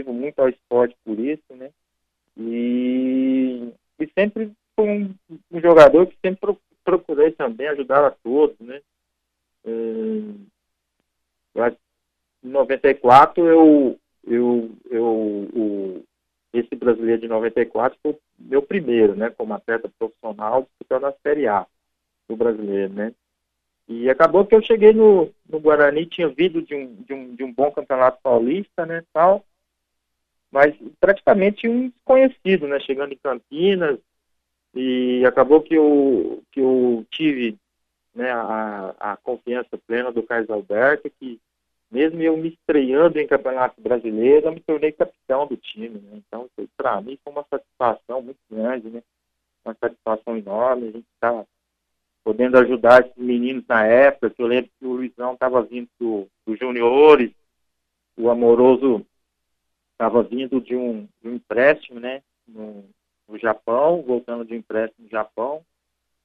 muito ao esporte por isso, né, e, e sempre fui um, um jogador que sempre procurei também ajudar a todos, né, é, em 94 eu, eu, eu esse brasileiro de 94 foi meu primeiro, né, como atleta profissional disputando a Série A do brasileiro, né, e acabou que eu cheguei no, no Guarani, tinha vindo de um, de, um, de um bom campeonato paulista, né, tal, mas praticamente um desconhecido, né, chegando em Campinas, e acabou que eu, que eu tive né, a, a confiança plena do Carlos Alberto, que mesmo eu me estreando em Campeonato Brasileiro, eu me tornei capitão do time, né, então para mim foi uma satisfação muito grande, né, uma satisfação enorme, a gente está podendo ajudar esses meninos na época, que eu lembro que o Luizão estava vindo dos do juniores, o Amoroso estava vindo de um, de um empréstimo, né, no, no, Japão, voltando de um empréstimo no Japão,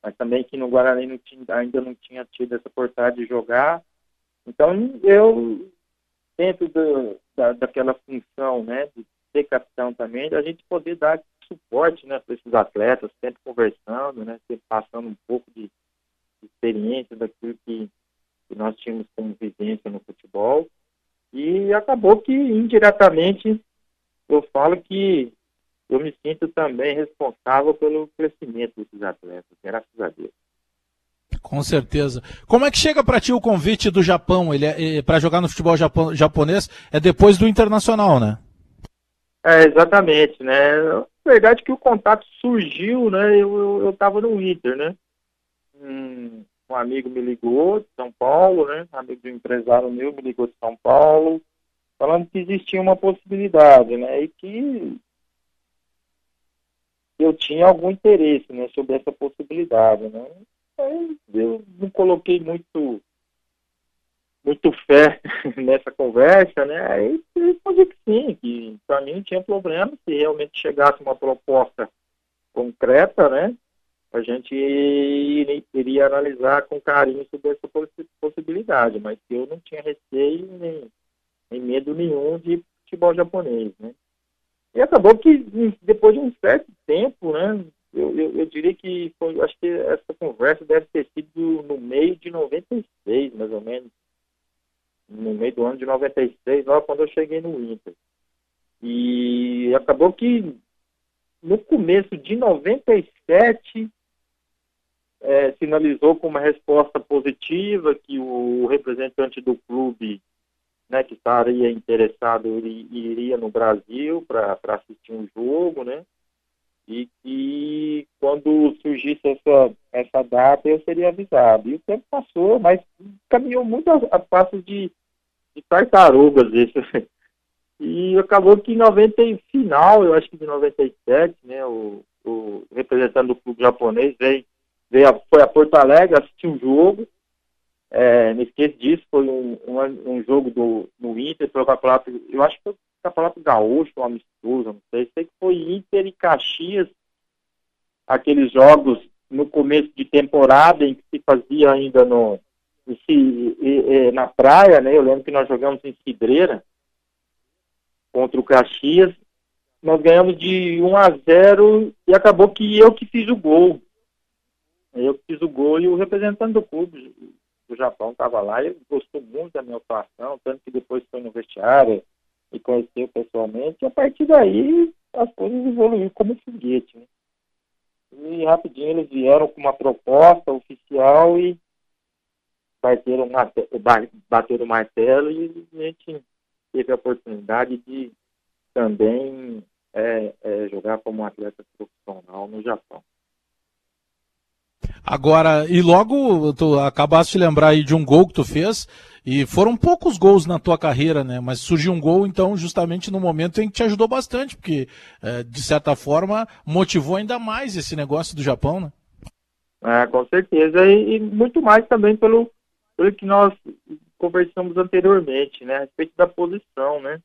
mas também que no Guarani não tinha, ainda não tinha tido essa oportunidade de jogar. Então, eu, dentro do, da, daquela função, né, de ser capitão também, da gente poder dar suporte, né, para esses atletas, sempre conversando, né, sempre passando um pouco de experiência daquilo que, que nós tínhamos como vivência no futebol. E acabou que, indiretamente, eu falo que eu me sinto também responsável pelo crescimento desses atletas, graças a Deus. Com certeza. Como é que chega para ti o convite do Japão? Ele é, é para jogar no futebol japo, japonês é depois do internacional, né? É, exatamente, né? Na verdade que o contato surgiu, né? Eu estava no Inter, né? Um, um amigo me ligou de São Paulo, né? Um amigo de um empresário meu me ligou de São Paulo, falando que existia uma possibilidade, né? E que eu tinha algum interesse, né? Sobre essa possibilidade, né? Aí eu não coloquei muito muito fé nessa conversa, né? Aí respondi que sim, que para mim não tinha problema se realmente chegasse uma proposta concreta, né? A gente iria analisar com carinho sobre essa possibilidade, mas eu não tinha receio nem, nem medo nenhum de futebol japonês, né? E acabou que depois de um certo tempo, né, eu, eu, eu, diria que foi, acho que essa conversa deve ter sido no meio de 96, mais ou menos, no meio do ano de 96, lá quando eu cheguei no Inter. E acabou que no começo de 97 é, sinalizou com uma resposta positiva que o representante do clube né, que estaria interessado iria no Brasil para assistir um jogo, né? E que quando surgisse essa, essa data eu seria avisado. E o tempo passou, mas caminhou muito a, a de, de tartarugas isso. E acabou que em 90 final, eu acho que de 97, né, o, o representante do clube japonês veio veio a, foi a Porto Alegre, assistiu um jogo, é, me esqueço disso, foi um, um, um jogo do, no Inter, foi o campeonato, eu acho que foi o campeonato gaúcho, um amistoso, não sei, sei que foi Inter e Caxias, aqueles jogos no começo de temporada em que se fazia ainda no, na praia, né? Eu lembro que nós jogamos em Cidreira contra o Caxias. Nós ganhamos de 1 a 0 e acabou que eu que fiz o gol. Eu fiz o gol e o representante do clube do Japão estava lá e gostou muito da minha atuação, tanto que depois foi no vestiário e conheceu pessoalmente. E a partir daí as coisas evoluíram como foguete. Né? E rapidinho eles vieram com uma proposta oficial e bateram, bateram o martelo e a gente teve a oportunidade de também é, é, jogar como atleta profissional no Japão. Agora, e logo tu acabaste de lembrar aí de um gol que tu fez, e foram poucos gols na tua carreira, né? Mas surgiu um gol, então, justamente no momento em que te ajudou bastante, porque, é, de certa forma, motivou ainda mais esse negócio do Japão, né? É, com certeza, e, e muito mais também pelo, pelo que nós conversamos anteriormente, né? A respeito da posição, né?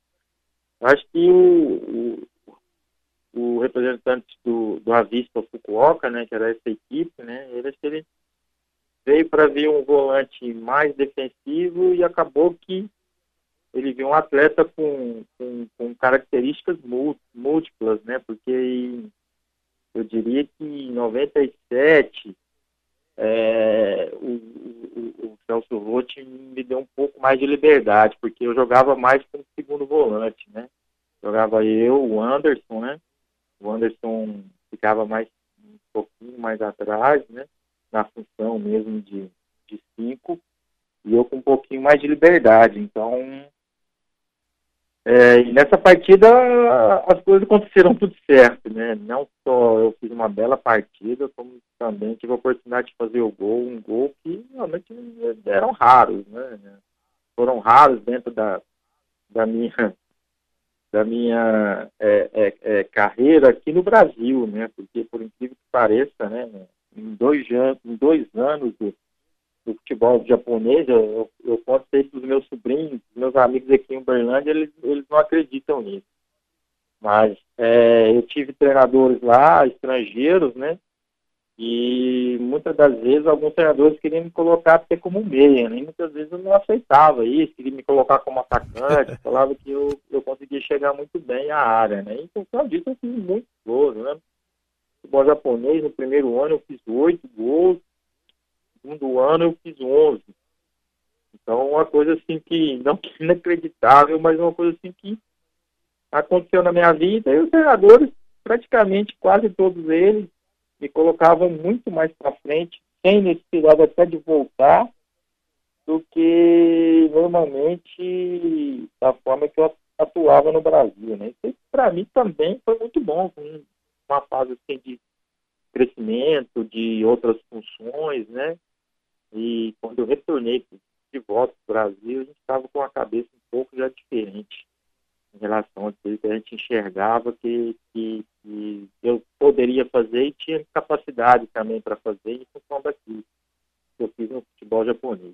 Acho que o, o representante do, do Avista Fukuoka, né, que era essa equipe, né, ele, ele veio para ver um volante mais defensivo e acabou que ele viu um atleta com, com, com características múltiplas, né, porque eu diria que em 97 é, o, o, o, Celso Rotti me deu um pouco mais de liberdade, porque eu jogava mais como segundo volante, né? Jogava eu, o Anderson, né? O Anderson ficava mais um pouquinho mais atrás, né? Na função mesmo de, de cinco. E eu com um pouquinho mais de liberdade. Então, é, e nessa partida as coisas aconteceram tudo certo, né? Não só eu fiz uma bela partida, como também tive a oportunidade de fazer o gol, um gol que realmente eram raros, né? Foram raros dentro da, da minha da minha é, é, é, carreira aqui no Brasil, né? Porque por incrível que pareça, né? Em dois, em dois anos do, do futebol japonês, eu, eu ser para os meus sobrinhos, meus amigos aqui em Uberlândia, eles, eles não acreditam nisso. Mas é, eu tive treinadores lá, estrangeiros, né? E muitas das vezes alguns treinadores queriam me colocar até como meia, né? E muitas vezes eu não aceitava isso, queriam me colocar como atacante, falava que eu, eu conseguia chegar muito bem à área, né? Em função disso eu fiz muito gols, né? Futebol japonês, no primeiro ano eu fiz oito gols, no segundo ano eu fiz onze. Então uma coisa assim que, não que inacreditável, mas uma coisa assim que aconteceu na minha vida e os treinadores, praticamente quase todos eles, me colocavam muito mais para frente, sem necessidade até de voltar, do que normalmente da forma que eu atuava no Brasil. Né? Isso para mim também foi muito bom, uma fase assim, de crescimento, de outras funções, né? E quando eu retornei de volta para o Brasil, a gente estava com a cabeça um pouco já diferente em relação tudo que a gente enxergava que, que, que, eu poderia fazer e tinha capacidade também para fazer em função daquilo que eu fiz no futebol japonês.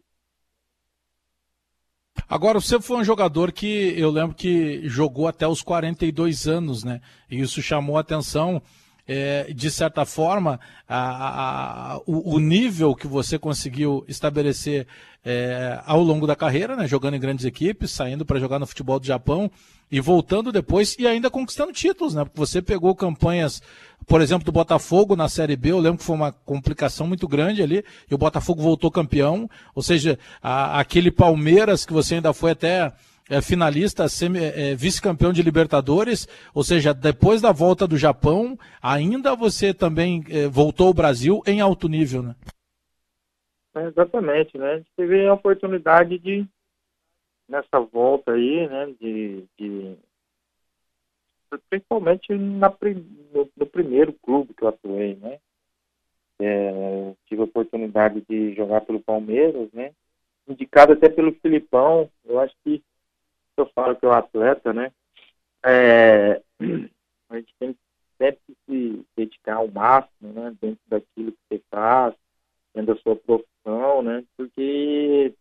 Agora, você foi um jogador que eu lembro que jogou até os 42 anos, né? E isso chamou a atenção é, de certa forma, a, a, o, o, nível que você conseguiu estabelecer é, ao longo da carreira, né, jogando em grandes equipes, saindo para jogar no futebol do Japão e voltando depois e ainda conquistando títulos, né? Porque você pegou campanhas, por exemplo, do Botafogo na Série B, eu lembro que foi uma complicação muito grande ali, e o Botafogo voltou campeão, ou seja, a, aquele Palmeiras que você ainda foi até é, finalista, é, vice-campeão de Libertadores, ou seja, depois da volta do Japão, ainda você também é, voltou ao Brasil em alto nível, né? É, exatamente, né? A gente teve a oportunidade de, nessa volta aí, né, de, de principalmente na, no, no, primeiro clube que eu atuei, né? É, tive a oportunidade de jogar pelo Palmeiras, né? Indicado até pelo Filipão, eu acho que eu falo que é o atleta, né? É, a gente tem sempre que se dedicar ao máximo, né? Dentro daquilo que você faz, né, da sua profissão, né? Porque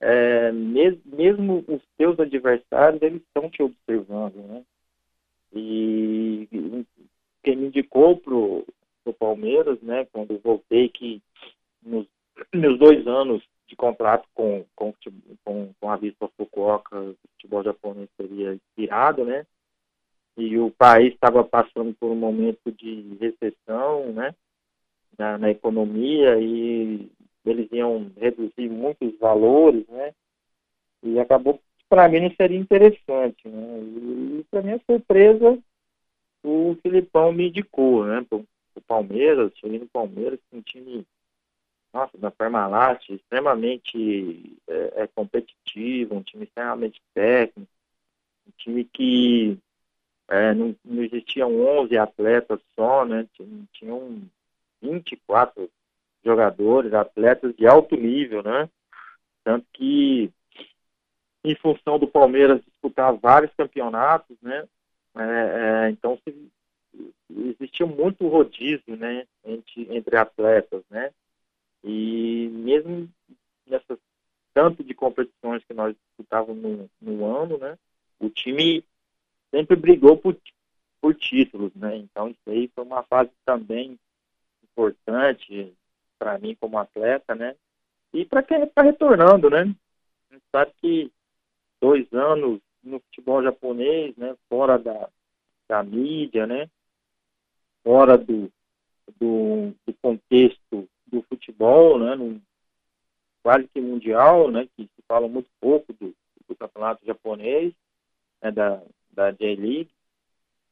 é, mes, mesmo os seus adversários, eles estão te observando, né? E quem me indicou pro, pro Palmeiras, né, quando voltei, que nos meus dois anos de contrato com, com, com, com a Vista Fukuoka, o futebol japonês seria expirado, né? E o país estava passando por um momento de recessão, né? Na, na economia e eles iam reduzir muitos valores, né? E acabou que para mim não seria interessante, né? E para minha surpresa, o Filipão me indicou, né? O Palmeiras, cheguei no Palmeiras, um time, nossa, da Parmalat, extremamente é, é, competitivo, um time extremamente técnico, um time que é, não, não existiam 11 atletas só, né? Tinham 24 jogadores, atletas de alto nível, né? Tanto que, em função do Palmeiras disputar vários campeonatos, né? É, é, então, se, existia muito rodízio, né? Entre, entre atletas, né? E mesmo nessas tanto de competições que nós disputávamos no, no ano, né? O time sempre brigou por, por títulos, né? Então, isso aí foi uma fase também importante para mim como atleta, né? E para quem está retornando, né? A gente sabe que dois anos no futebol japonês, né? Fora da, da mídia, né? Fora do, do, do contexto do futebol, né? Num, quase que mundial, né? Que se fala muito pouco do, do campeonato japonês, né? da, da J-League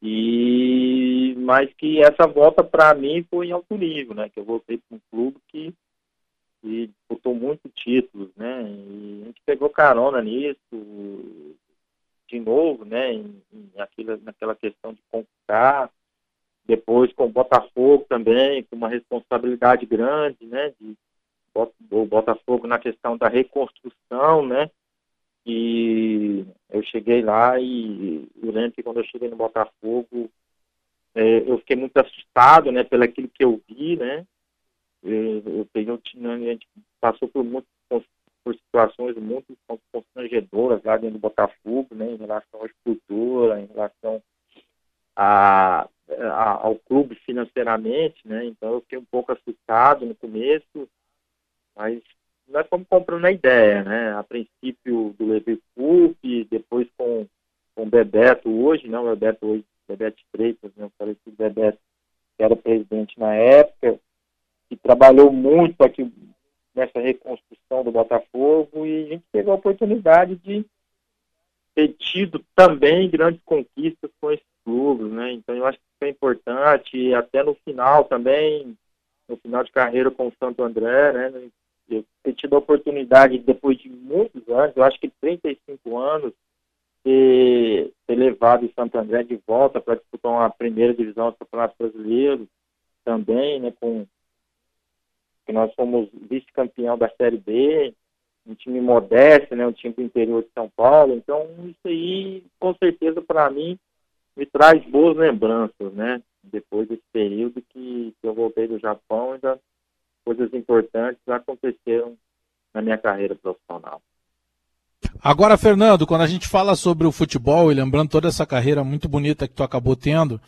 e mas que essa volta para mim foi em alto nível, né? Que eu voltei para um clube que, que disputou muitos títulos, né? E a gente pegou carona nisso de novo, né? Em, em aquilo, naquela questão de conquistar, depois com o Botafogo também, com uma responsabilidade grande, né? De, o Botafogo na questão da reconstrução, né? E eu cheguei lá e eu lembro que quando eu cheguei no Botafogo, é, eu fiquei muito assustado, né, pelo aquilo que eu vi, né. Eu, eu peguei, a gente passou por muito por situações muito constrangedoras lá dentro do Botafogo, né, em relação à estrutura, em relação a, ao clube financeiramente, né, então eu fiquei um pouco assustado no começo, mas nós fomos comprando a ideia, né? A princípio do Levi Coupe, depois com, com o Bebeto hoje, não, o Bebeto hoje, Bebeto Freitas, né? Eu falei que o Bebeto que era presidente na época, que trabalhou muito aqui nessa reconstrução do Botafogo e a gente teve a oportunidade de ter tido também grandes conquistas com esses clubes, né? Então eu acho que foi importante, até no final também, no final de carreira com o Santo André, né? eu ter tido a oportunidade, depois de muitos anos, eu acho que 35 anos, ter, ter levado o Santo André de volta para disputar uma primeira divisão do Campeonato Brasileiro também, né, com que nós fomos vice-campeão da Série B, um time modesto, né, um time do interior de São Paulo, então isso aí, com certeza, para mim, me traz boas lembranças, né, depois desse período que, que eu voltei do Japão, ainda coisas importantes aconteceram na minha carreira profissional. Agora, Fernando, quando a gente fala sobre o futebol e lembrando toda essa carreira muito bonita que tu acabou tendo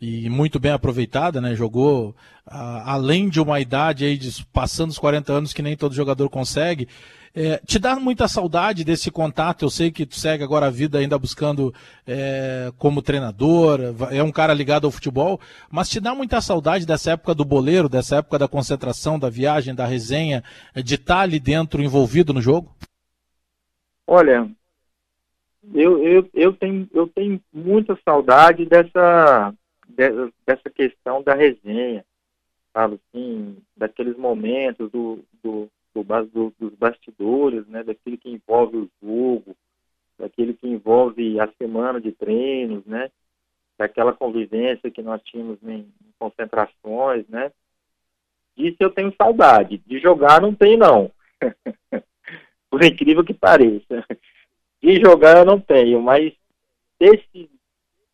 e muito bem aproveitada, né? Jogou além de uma idade aí de, passando os 40 anos que nem todo jogador consegue. É, te dá muita saudade desse contato? Eu sei que tu segue agora a vida ainda buscando é, como treinador, é um cara ligado ao futebol, mas te dá muita saudade dessa época do boleiro, dessa época da concentração, da viagem, da resenha, de estar tá ali dentro envolvido no jogo? Olha, eu, eu, eu, tenho, eu tenho muita saudade dessa, dessa questão da resenha, sabe, assim, daqueles momentos do, do do, do, dos bastidores, né, daquilo que envolve o jogo, daquilo que envolve a semana de treinos, né, daquela convivência que nós tínhamos em, concentrações, né. Disso eu tenho saudade. De jogar não tenho, não. Por incrível que pareça. De jogar eu não tenho, mas desse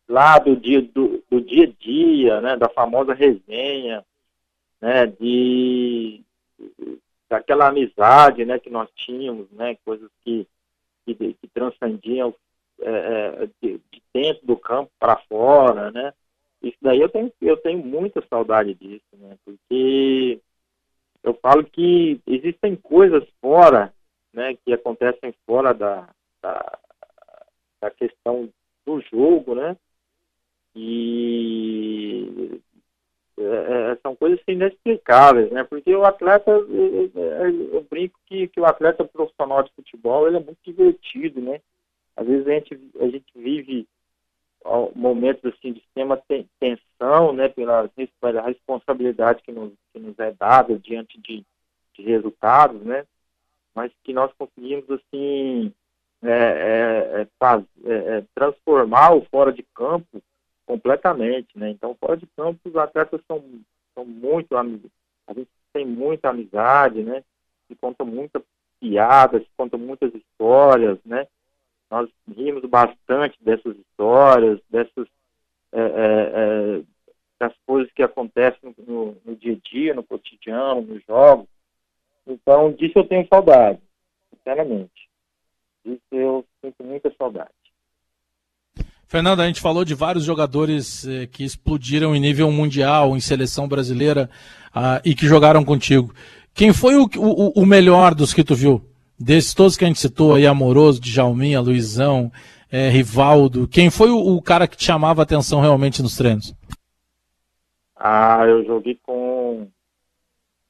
lado dia, do, do dia a dia, né, da famosa resenha, né, de daquela amizade, né, que nós tínhamos, né, coisas que, que, que transcendiam é, é, de, de, dentro do campo para fora, né, isso daí eu tenho, eu tenho muita saudade disso, né, porque eu falo que existem coisas fora, né, que acontecem fora da, da, da questão do jogo, né, e é, é, são coisas inexplicáveis, né? Porque o atleta, eu brinco que, que o atleta profissional de futebol ele é muito divertido, né? Às vezes a gente, a gente vive momentos assim de extrema tensão, né? Pela, pela responsabilidade que nos, que nos é dada diante de, de resultados, né? Mas que nós conseguimos assim é, é, é faz, é, transformar o fora de campo completamente, né? Então, fora de campo, os atletas são, são muito amigos. A gente tem muita amizade, né? Se conta muitas piadas, se conta muitas histórias, né? Nós rimos bastante dessas histórias, dessas é, é, é, das coisas que acontecem no, no, no, dia a dia, no cotidiano, nos jogos. Então, disso eu tenho saudade, sinceramente. Disso eu sinto muita saudade. Fernando, a gente falou de vários jogadores eh, que explodiram em nível mundial, em seleção brasileira, ah, e que jogaram contigo. Quem foi o, o, o, melhor dos que tu viu? Desses todos que a gente citou aí, Amoroso, Djalminha, Luizão, eh, Rivaldo. Quem foi o, o, cara que te chamava atenção realmente nos treinos? Ah, eu joguei com,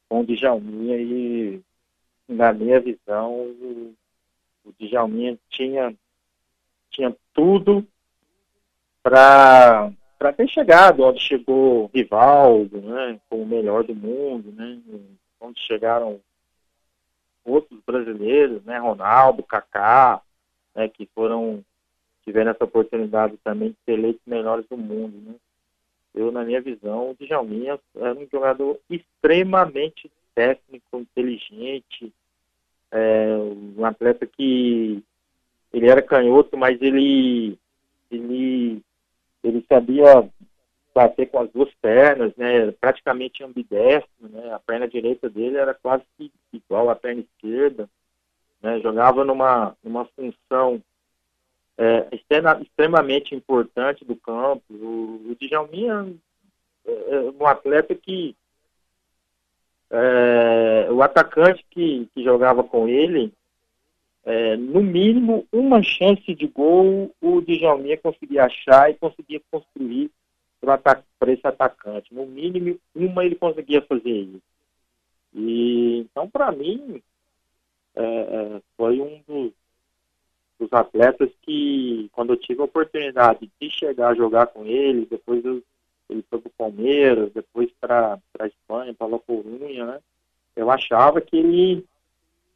com o Djalminha e, na minha visão, o, o Djalminha tinha, tinha tudo para ter chegado onde chegou Rivaldo, né, como o melhor do mundo, né, onde chegaram outros brasileiros, né, Ronaldo, Kaká, né, que foram tiveram essa oportunidade também de ser eleitos melhores do mundo, né. Eu, na minha visão, o Djalminha era um jogador extremamente técnico, inteligente, é, um atleta que ele era canhoto, mas ele ele ele sabia bater com as duas pernas, né, praticamente ambidestro, né, a perna direita dele era quase igual à perna esquerda, né, jogava numa, numa função é, extremamente importante do campo. O, o Djalminha é, é um atleta que é, o atacante que, que jogava com ele é, no mínimo, uma chance de gol o Djalminha conseguia achar e conseguia construir para esse atacante. No mínimo, uma ele conseguia fazer isso. E, então, para mim, é, é, foi um dos, dos, atletas que, quando eu tive a oportunidade de chegar a jogar com ele, depois eu, ele foi para o Palmeiras, depois para a Espanha, para La Corunha, né? Eu achava que ele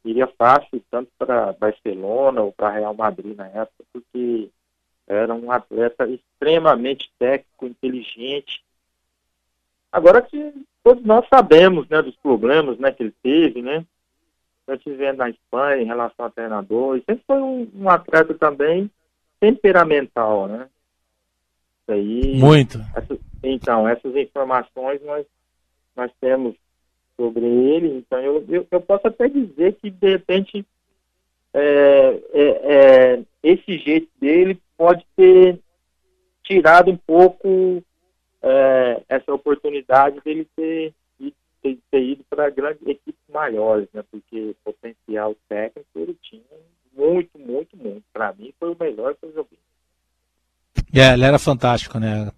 iria fácil tanto para Barcelona ou para Real Madrid na época, porque era um atleta extremamente técnico, inteligente. Agora que todos nós sabemos, né, dos problemas, né, que ele teve, né, eu estive na Espanha em relação ao treinador, e sempre foi um, um atleta também temperamental, né. Isso aí, Muito. Essas, então, essas informações nós, nós temos sobre ele. Então, eu, eu, eu posso até dizer que, de repente, é, é, é, esse jeito dele pode ter tirado um pouco é, essa oportunidade dele ter, ter, ter ido para grandes equipes maiores, né? Porque potencial técnico ele tinha muito, muito, muito. Para mim, foi o melhor que eu joguei. É, ele era fantástico, né?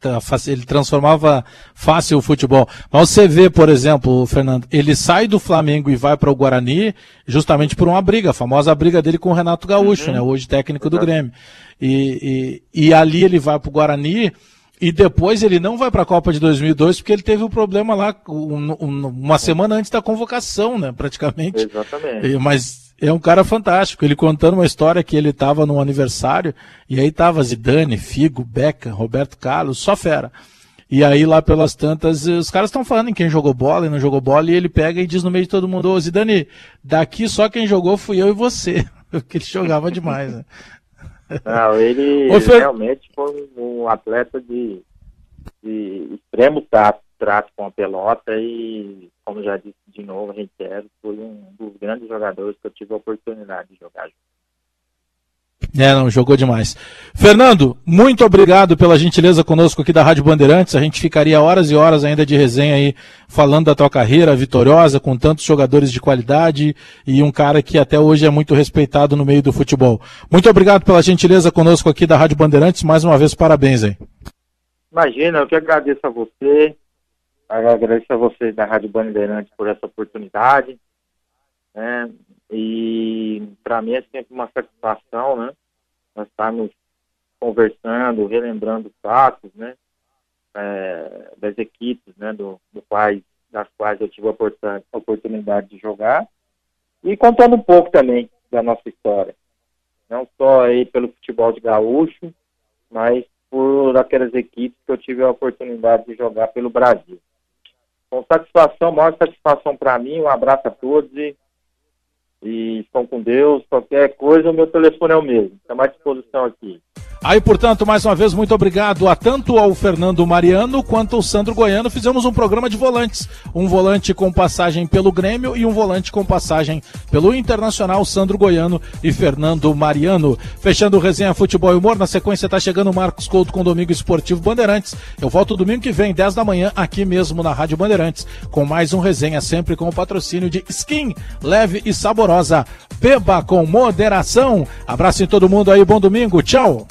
Ele transformava fácil o futebol. Mas você vê, por exemplo, Fernando, ele sai do Flamengo e vai para o Guarani justamente por uma briga, a famosa briga dele com o Renato Gaúcho, uhum. né? Hoje técnico do Grêmio. E, e, e ali ele vai para o Guarani e depois ele não vai para a Copa de 2002 porque ele teve um problema lá um, um, uma semana antes da convocação, né? Praticamente. Exatamente. Mas é um cara fantástico. Ele contando uma história que ele estava num aniversário e aí tava Zidane, Figo, Beca, Roberto Carlos, só fera. E aí lá pelas tantas, os caras estão falando em quem jogou bola e não jogou bola e ele pega e diz no meio de todo mundo, ô Zidane, daqui só quem jogou fui eu e você. Porque ele jogava demais, né? Não, ele Ô, Fer... realmente foi um atleta de, de extremo trato, trato com a pelota e como já disse de novo, reitero, foi um dos grandes jogadores que eu tive a oportunidade de jogar junto. É, não, jogou demais. Fernando, muito obrigado pela gentileza conosco aqui da Rádio Bandeirantes. A gente ficaria horas e horas ainda de resenha aí, falando da tua carreira vitoriosa, com tantos jogadores de qualidade e um cara que até hoje é muito respeitado no meio do futebol. Muito obrigado pela gentileza conosco aqui da Rádio Bandeirantes. Mais uma vez, parabéns aí. Imagina, eu que agradeço a você, agradeço a você da Rádio Bandeirantes por essa oportunidade. Né? E para mim é sempre uma satisfação, né? nós estamos conversando, relembrando fatos, né, é, das equipes, né, do, do quais, das quais eu tive a oportunidade de jogar, e contando um pouco também da nossa história, não só aí pelo futebol de gaúcho, mas por aquelas equipes que eu tive a oportunidade de jogar pelo Brasil. Com satisfação, maior satisfação para mim, um abraço a todos e e estão com Deus. Qualquer coisa, o meu telefone é o mesmo. Está à disposição aqui. Aí, portanto, mais uma vez, muito obrigado a tanto ao Fernando Mariano quanto ao Sandro Goiano. Fizemos um programa de volantes. Um volante com passagem pelo Grêmio e um volante com passagem pelo Internacional, Sandro Goiano e Fernando Mariano. Fechando o Resenha Futebol e Humor, na sequência está chegando o Marcos Couto com Domingo Esportivo Bandeirantes. Eu volto domingo que vem, 10 da manhã, aqui mesmo na Rádio Bandeirantes, com mais um Resenha, sempre com o patrocínio de Skin, leve e saborosa. Beba com moderação. Abraço em todo mundo aí, bom domingo, tchau!